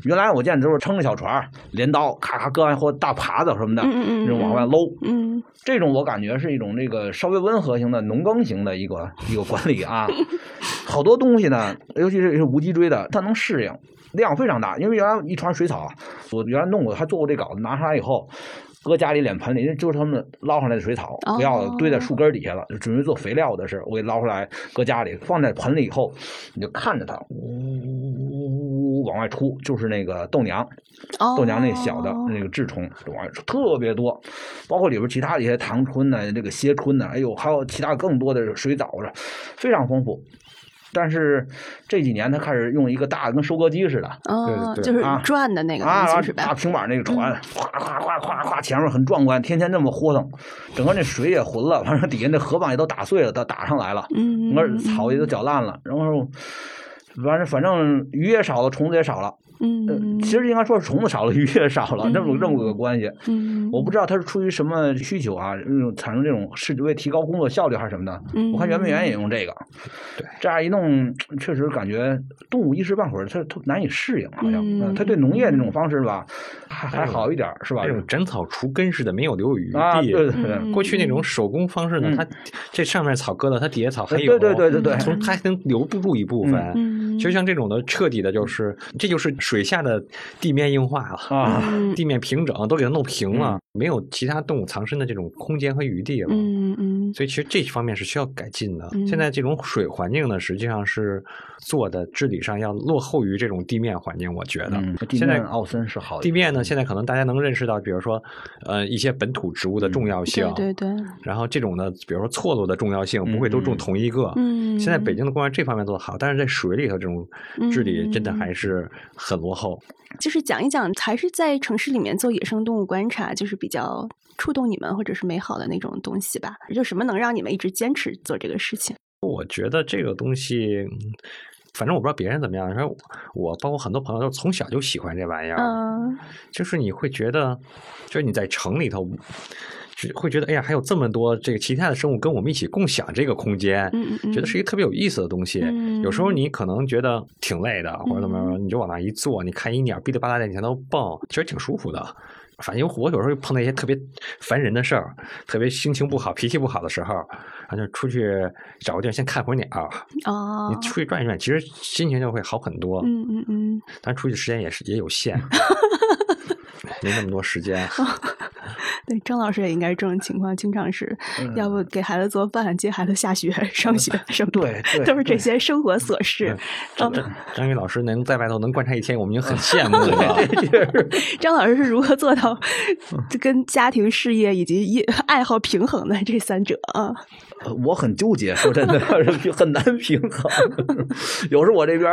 原来我见都是撑着小船，镰刀咔咔割完或大耙子什么的，那种往外搂。嗯，这种我感觉是一种这个稍微温和型的农耕型的一个一个管理啊。[LAUGHS] 好多东西呢，尤其是无脊椎的，它能适应，量非常大。因为原来一船水草，我原来弄过，还做过这稿子，拿上来以后。搁家里脸盆里，就是他们捞上来的水草，不要堆在树根底下了，就准备做肥料的事我给捞出来，搁家里，放在盆里以后，你就看着它呜呜呜呜呜往外出，就是那个豆娘，豆娘那小的那个稚虫往外出特别多，包括里边其他的一些糖春呢，这个蝎春呢，哎呦，还有其他更多的水藻的，非常丰富。但是这几年他开始用一个大的跟收割机似的，哦，就是转的那个啊，是吧？大平板那个船，咵咵咵咵咵，前面很壮观，天天那么豁腾，整个那水也浑了，反正底下那河蚌也都打碎了，都打上来了，嗯，整个草也都搅烂了，然后反正反正鱼也少了，虫子也少了。嗯，其实应该说是虫子少了，鱼也少了，这么这么个关系。嗯，我不知道它是出于什么需求啊，那种产生这种是为提高工作效率还是什么的。嗯，我看圆明园也用这个。对，这样一弄，确实感觉动物一时半会儿它它难以适应，好像它对农业那种方式吧，还还好一点，是吧？这种斩草除根似的，没有留有余地。对对对，过去那种手工方式呢，它这上面草割了，它底下草还有，对对对对对，从它还能留不住一部分。嗯，其实像这种的彻底的，就是这就是水下的。地面硬化了啊，地面平整都给它弄平了，没有其他动物藏身的这种空间和余地了。嗯嗯，所以其实这方面是需要改进的。现在这种水环境呢，实际上是做的治理上要落后于这种地面环境。我觉得，现在奥森是好的地面呢，现在可能大家能认识到，比如说呃一些本土植物的重要性，对对。然后这种呢，比如说错落的重要性，不会都种同一个。嗯。现在北京的公园这方面做的好，但是在水里头这种治理真的还是很落后。就是讲一讲，还是在城市里面做野生动物观察，就是比较触动你们或者是美好的那种东西吧。就什么能让你们一直坚持做这个事情？我觉得这个东西，反正我不知道别人怎么样，说我包括很多朋友都从小就喜欢这玩意儿。嗯，就是你会觉得，就是你在城里头。会觉得哎呀，还有这么多这个其他的生物跟我们一起共享这个空间，觉得是一个特别有意思的东西。有时候你可能觉得挺累的，或者怎么着，你就往那一坐，你看一鸟哔哩吧啦在你前头蹦，其实挺舒服的。反正我有时候碰到一些特别烦人的事儿，特别心情不好、脾气不好的时候，然后就出去找个地儿先看会儿鸟。哦，你出去转一转，其实心情就会好很多。嗯嗯嗯，但出去时间也是也有限。[LAUGHS] 没那么多时间。[LAUGHS] 对，张老师也应该是这种情况，经常是要不给孩子做饭、接孩子下学、上学什么，对，都是这些生活琐事。张张宇老师能在外头能观察一天，我们已经很 [LAUGHS] 羡慕了。张老师是如何做到跟家庭、事业以及爱好平衡的这三者啊？我很纠结，说真的，[LAUGHS] 很难平衡。[LAUGHS] 有时候我这边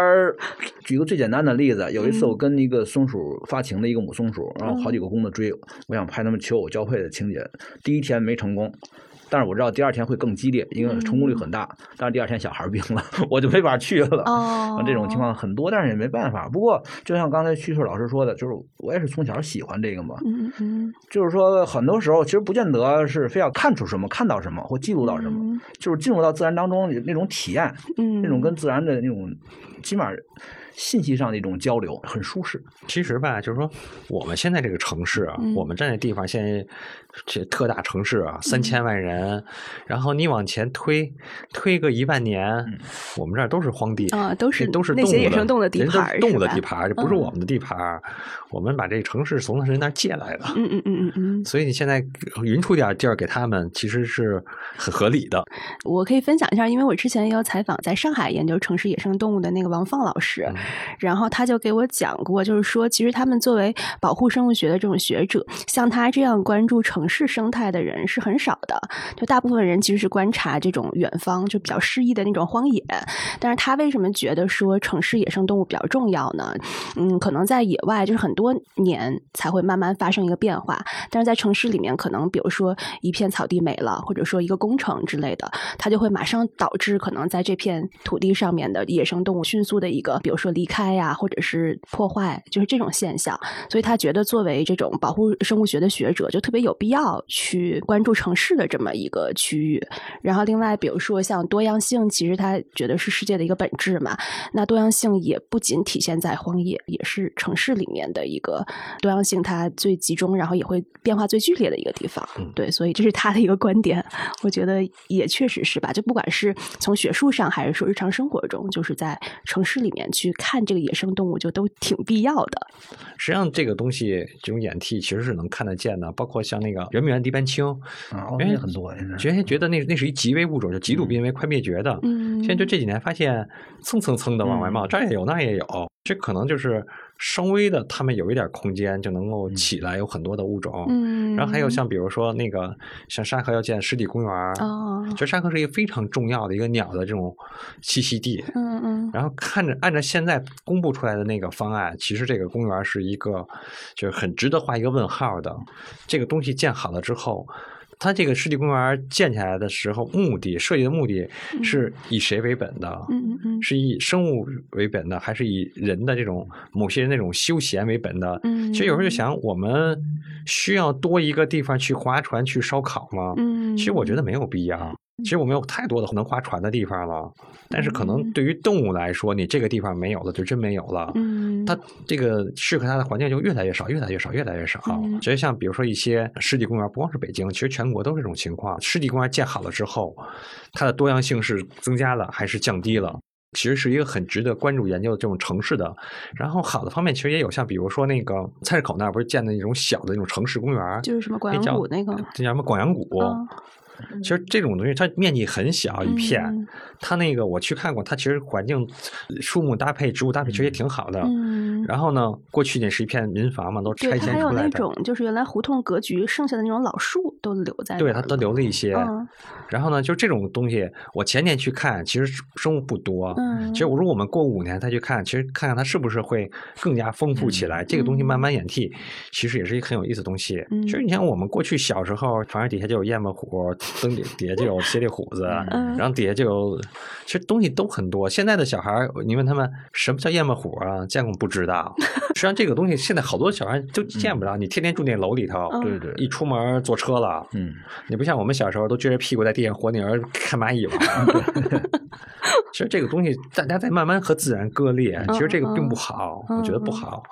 举个最简单的例子，有一次我跟一个松鼠发情的一个母松鼠，然后好几个公的追，我想拍他们求偶交配的情节，第一天没成功。但是我知道第二天会更激烈，因为成功率很大。但是第二天小孩病了，[LAUGHS] 我就没法去了。哦，这种情况很多，但是也没办法。不过就像刚才旭旭老师说的，就是我也是从小喜欢这个嘛。嗯嗯。就是说，很多时候其实不见得是非要看出什么、看到什么或记录到什么，就是进入到自然当中那种体验，那种跟自然的那种，起码。信息上的一种交流很舒适。其实吧，就是说我们现在这个城市啊，我们站的地方，现在这特大城市啊，三千万人，然后你往前推推个一万年，我们这儿都是荒地啊，都是都是那些野生动物的地盘，动物的地盘，这不是我们的地盘。我们把这个城市从人那儿借来的，嗯嗯嗯嗯嗯。所以你现在匀出点地儿给他们，其实是很合理的。我可以分享一下，因为我之前也有采访在上海研究城市野生动物的那个王放老师。然后他就给我讲过，就是说，其实他们作为保护生物学的这种学者，像他这样关注城市生态的人是很少的。就大部分人其实是观察这种远方就比较诗意的那种荒野。但是他为什么觉得说城市野生动物比较重要呢？嗯，可能在野外就是很多年才会慢慢发生一个变化，但是在城市里面，可能比如说一片草地没了，或者说一个工程之类的，它就会马上导致可能在这片土地上面的野生动物迅速的一个，比如说。离开呀，或者是破坏，就是这种现象。所以他觉得，作为这种保护生物学的学者，就特别有必要去关注城市的这么一个区域。然后，另外，比如说像多样性，其实他觉得是世界的一个本质嘛。那多样性也不仅体现在荒野，也是城市里面的一个多样性，它最集中，然后也会变化最剧烈的一个地方。对，所以这是他的一个观点。我觉得也确实是吧。就不管是从学术上，还是说日常生活中，就是在城市里面去。看这个野生动物就都挺必要的。实际上，这个东西这种演替其实是能看得见的，包括像那个圆明园地斑青，原先很多，原先觉得那那是一极危物种，就极度濒危、快灭绝的。嗯，现在就这几年发现蹭蹭蹭的往外冒，这儿也有，那儿也有，这可能就是。稍微的，他们有一点空间就能够起来，有很多的物种。嗯，然后还有像比如说那个像沙河要建湿地公园哦，其实沙河是一个非常重要的一个鸟的这种栖息地。嗯嗯。然后看着按照现在公布出来的那个方案，其实这个公园是一个就是很值得画一个问号的。这个东西建好了之后。它这个湿地公园建起来的时候，目的设计的目的是以谁为本的？嗯嗯嗯，是以生物为本的，还是以人的这种某些那种休闲为本的？嗯，其实有时候就想，我们需要多一个地方去划船、去烧烤吗？嗯，其实我觉得没有必要。其实我们有太多的能划船的地方了，但是可能对于动物来说，你这个地方没有了，就真没有了。嗯，它这个适合它的环境就越来越少，越来越少，越来越少。其实像比如说一些湿地公园，不光是北京，其实全国都是这种情况。湿地公园建好了之后，它的多样性是增加了还是降低了？其实是一个很值得关注研究的这种城市的。然后好的方面其实也有，像比如说那个菜市口那儿不是建的那种小的那种城市公园，就是什么广阳谷那个，叫什么广阳谷。其实这种东西它面积很小一片，它那个我去看过，它其实环境树木搭配、植物搭配其实也挺好的。嗯。然后呢，过去那是一片民房嘛，都拆迁出来的。还有那种就是原来胡同格局剩下的那种老树都留在。对，它都留了一些。然后呢，就这种东西，我前年去看，其实生物不多。嗯。其实我说我们过五年再去看，其实看看它是不是会更加丰富起来。这个东西慢慢演替，其实也是一个很有意思的东西。其实你像我们过去小时候，房底下就有燕子虎，灯底底下就有 [LAUGHS] 蝎里虎子，然后底下就有，其实东西都很多。现在的小孩，你问他们什么叫燕子虎啊？见过不知道。[LAUGHS] 实际上这个东西现在好多小孩都见不着。你天天住那楼里头，对对，一出门坐车了，嗯，你不像我们小时候都撅着屁股在地上活泥儿看蚂蚁玩。[LAUGHS] 其实这个东西大家在慢慢和自然割裂，其实这个并不好，我觉得不好。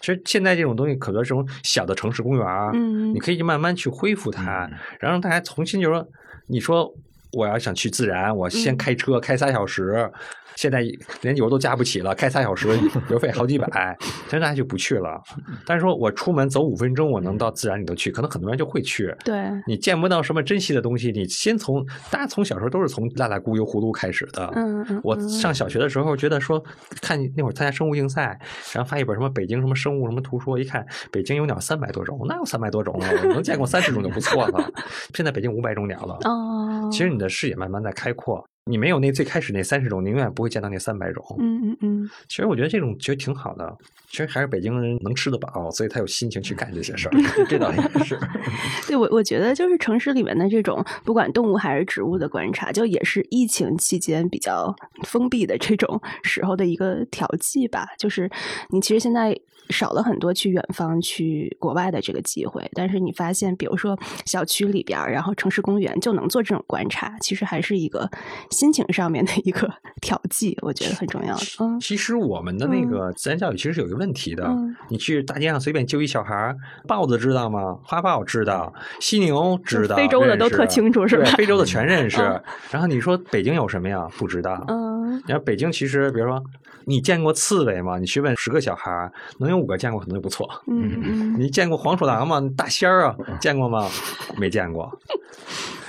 其实现在这种东西，可能这种小的城市公园嗯，你可以慢慢去恢复它，然后让大家重新就是说，你说我要想去自然，我先开车开三小时。现在连油都加不起了，开三小时油费好几百，现在就不去了。但是说我出门走五分钟，我能到自然里头去，可能很多人就会去。对，你见不到什么珍稀的东西，你先从大家从小时候都是从拉拉咕油葫芦开始的。嗯嗯。我上小学的时候觉得说，看那会儿参加生物竞赛，然后发一本什么北京什么生物什么图说，一看北京有鸟三百多种，那有三百多种啊？能见过三十种就不错了。[LAUGHS] 现在北京五百种鸟了。哦。其实你的视野慢慢在开阔。你没有那最开始那三十种，你永远不会见到那三百种。嗯嗯嗯。其实我觉得这种其实挺好的。其实还是北京人能吃得饱，所以他有心情去干这些事儿。这倒也是。[LAUGHS] 对我，我觉得就是城市里面的这种不管动物还是植物的观察，就也是疫情期间比较封闭的这种时候的一个调剂吧。就是你其实现在。少了很多去远方、去国外的这个机会，但是你发现，比如说小区里边，然后城市公园就能做这种观察，其实还是一个心情上面的一个 [LAUGHS] 调剂，我觉得很重要。嗯，其实我们的那个自然教育其实是有一个问题的，你去大街上随便揪一小孩，豹子知道吗？花豹知道，犀牛知道，非洲的都特清楚，是吧？非洲的全认识。[LAUGHS] 然后你说北京有什么呀？不知道。嗯，你看北京其实，比如说。你见过刺猬吗？你去问十个小孩，能有五个见过，可能就不错。嗯，你见过黄鼠狼吗？大仙儿啊，见过吗？没见过。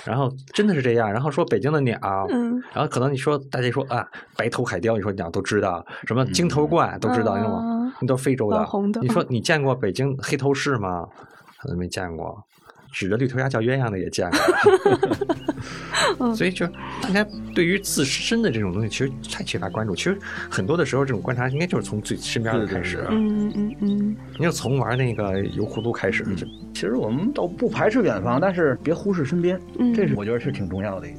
然后真的是这样。然后说北京的鸟，嗯，然后可能你说大家说啊，白头海雕，你说鸟都知道，什么金头冠都知道，你知道吗？那都是非洲的。你说你见过北京黑头市吗？可能没见过。指着绿头鸭叫鸳鸯的也见过。[LAUGHS] 所以就大家对于自身的这种东西其实太缺乏关注。其实很多的时候这种观察应该就是从最身边的开始嗯嗯嗯。你就从玩那个油葫芦开始其实我们倒不排斥远方但是别忽视身边这是我觉得是挺重要的一个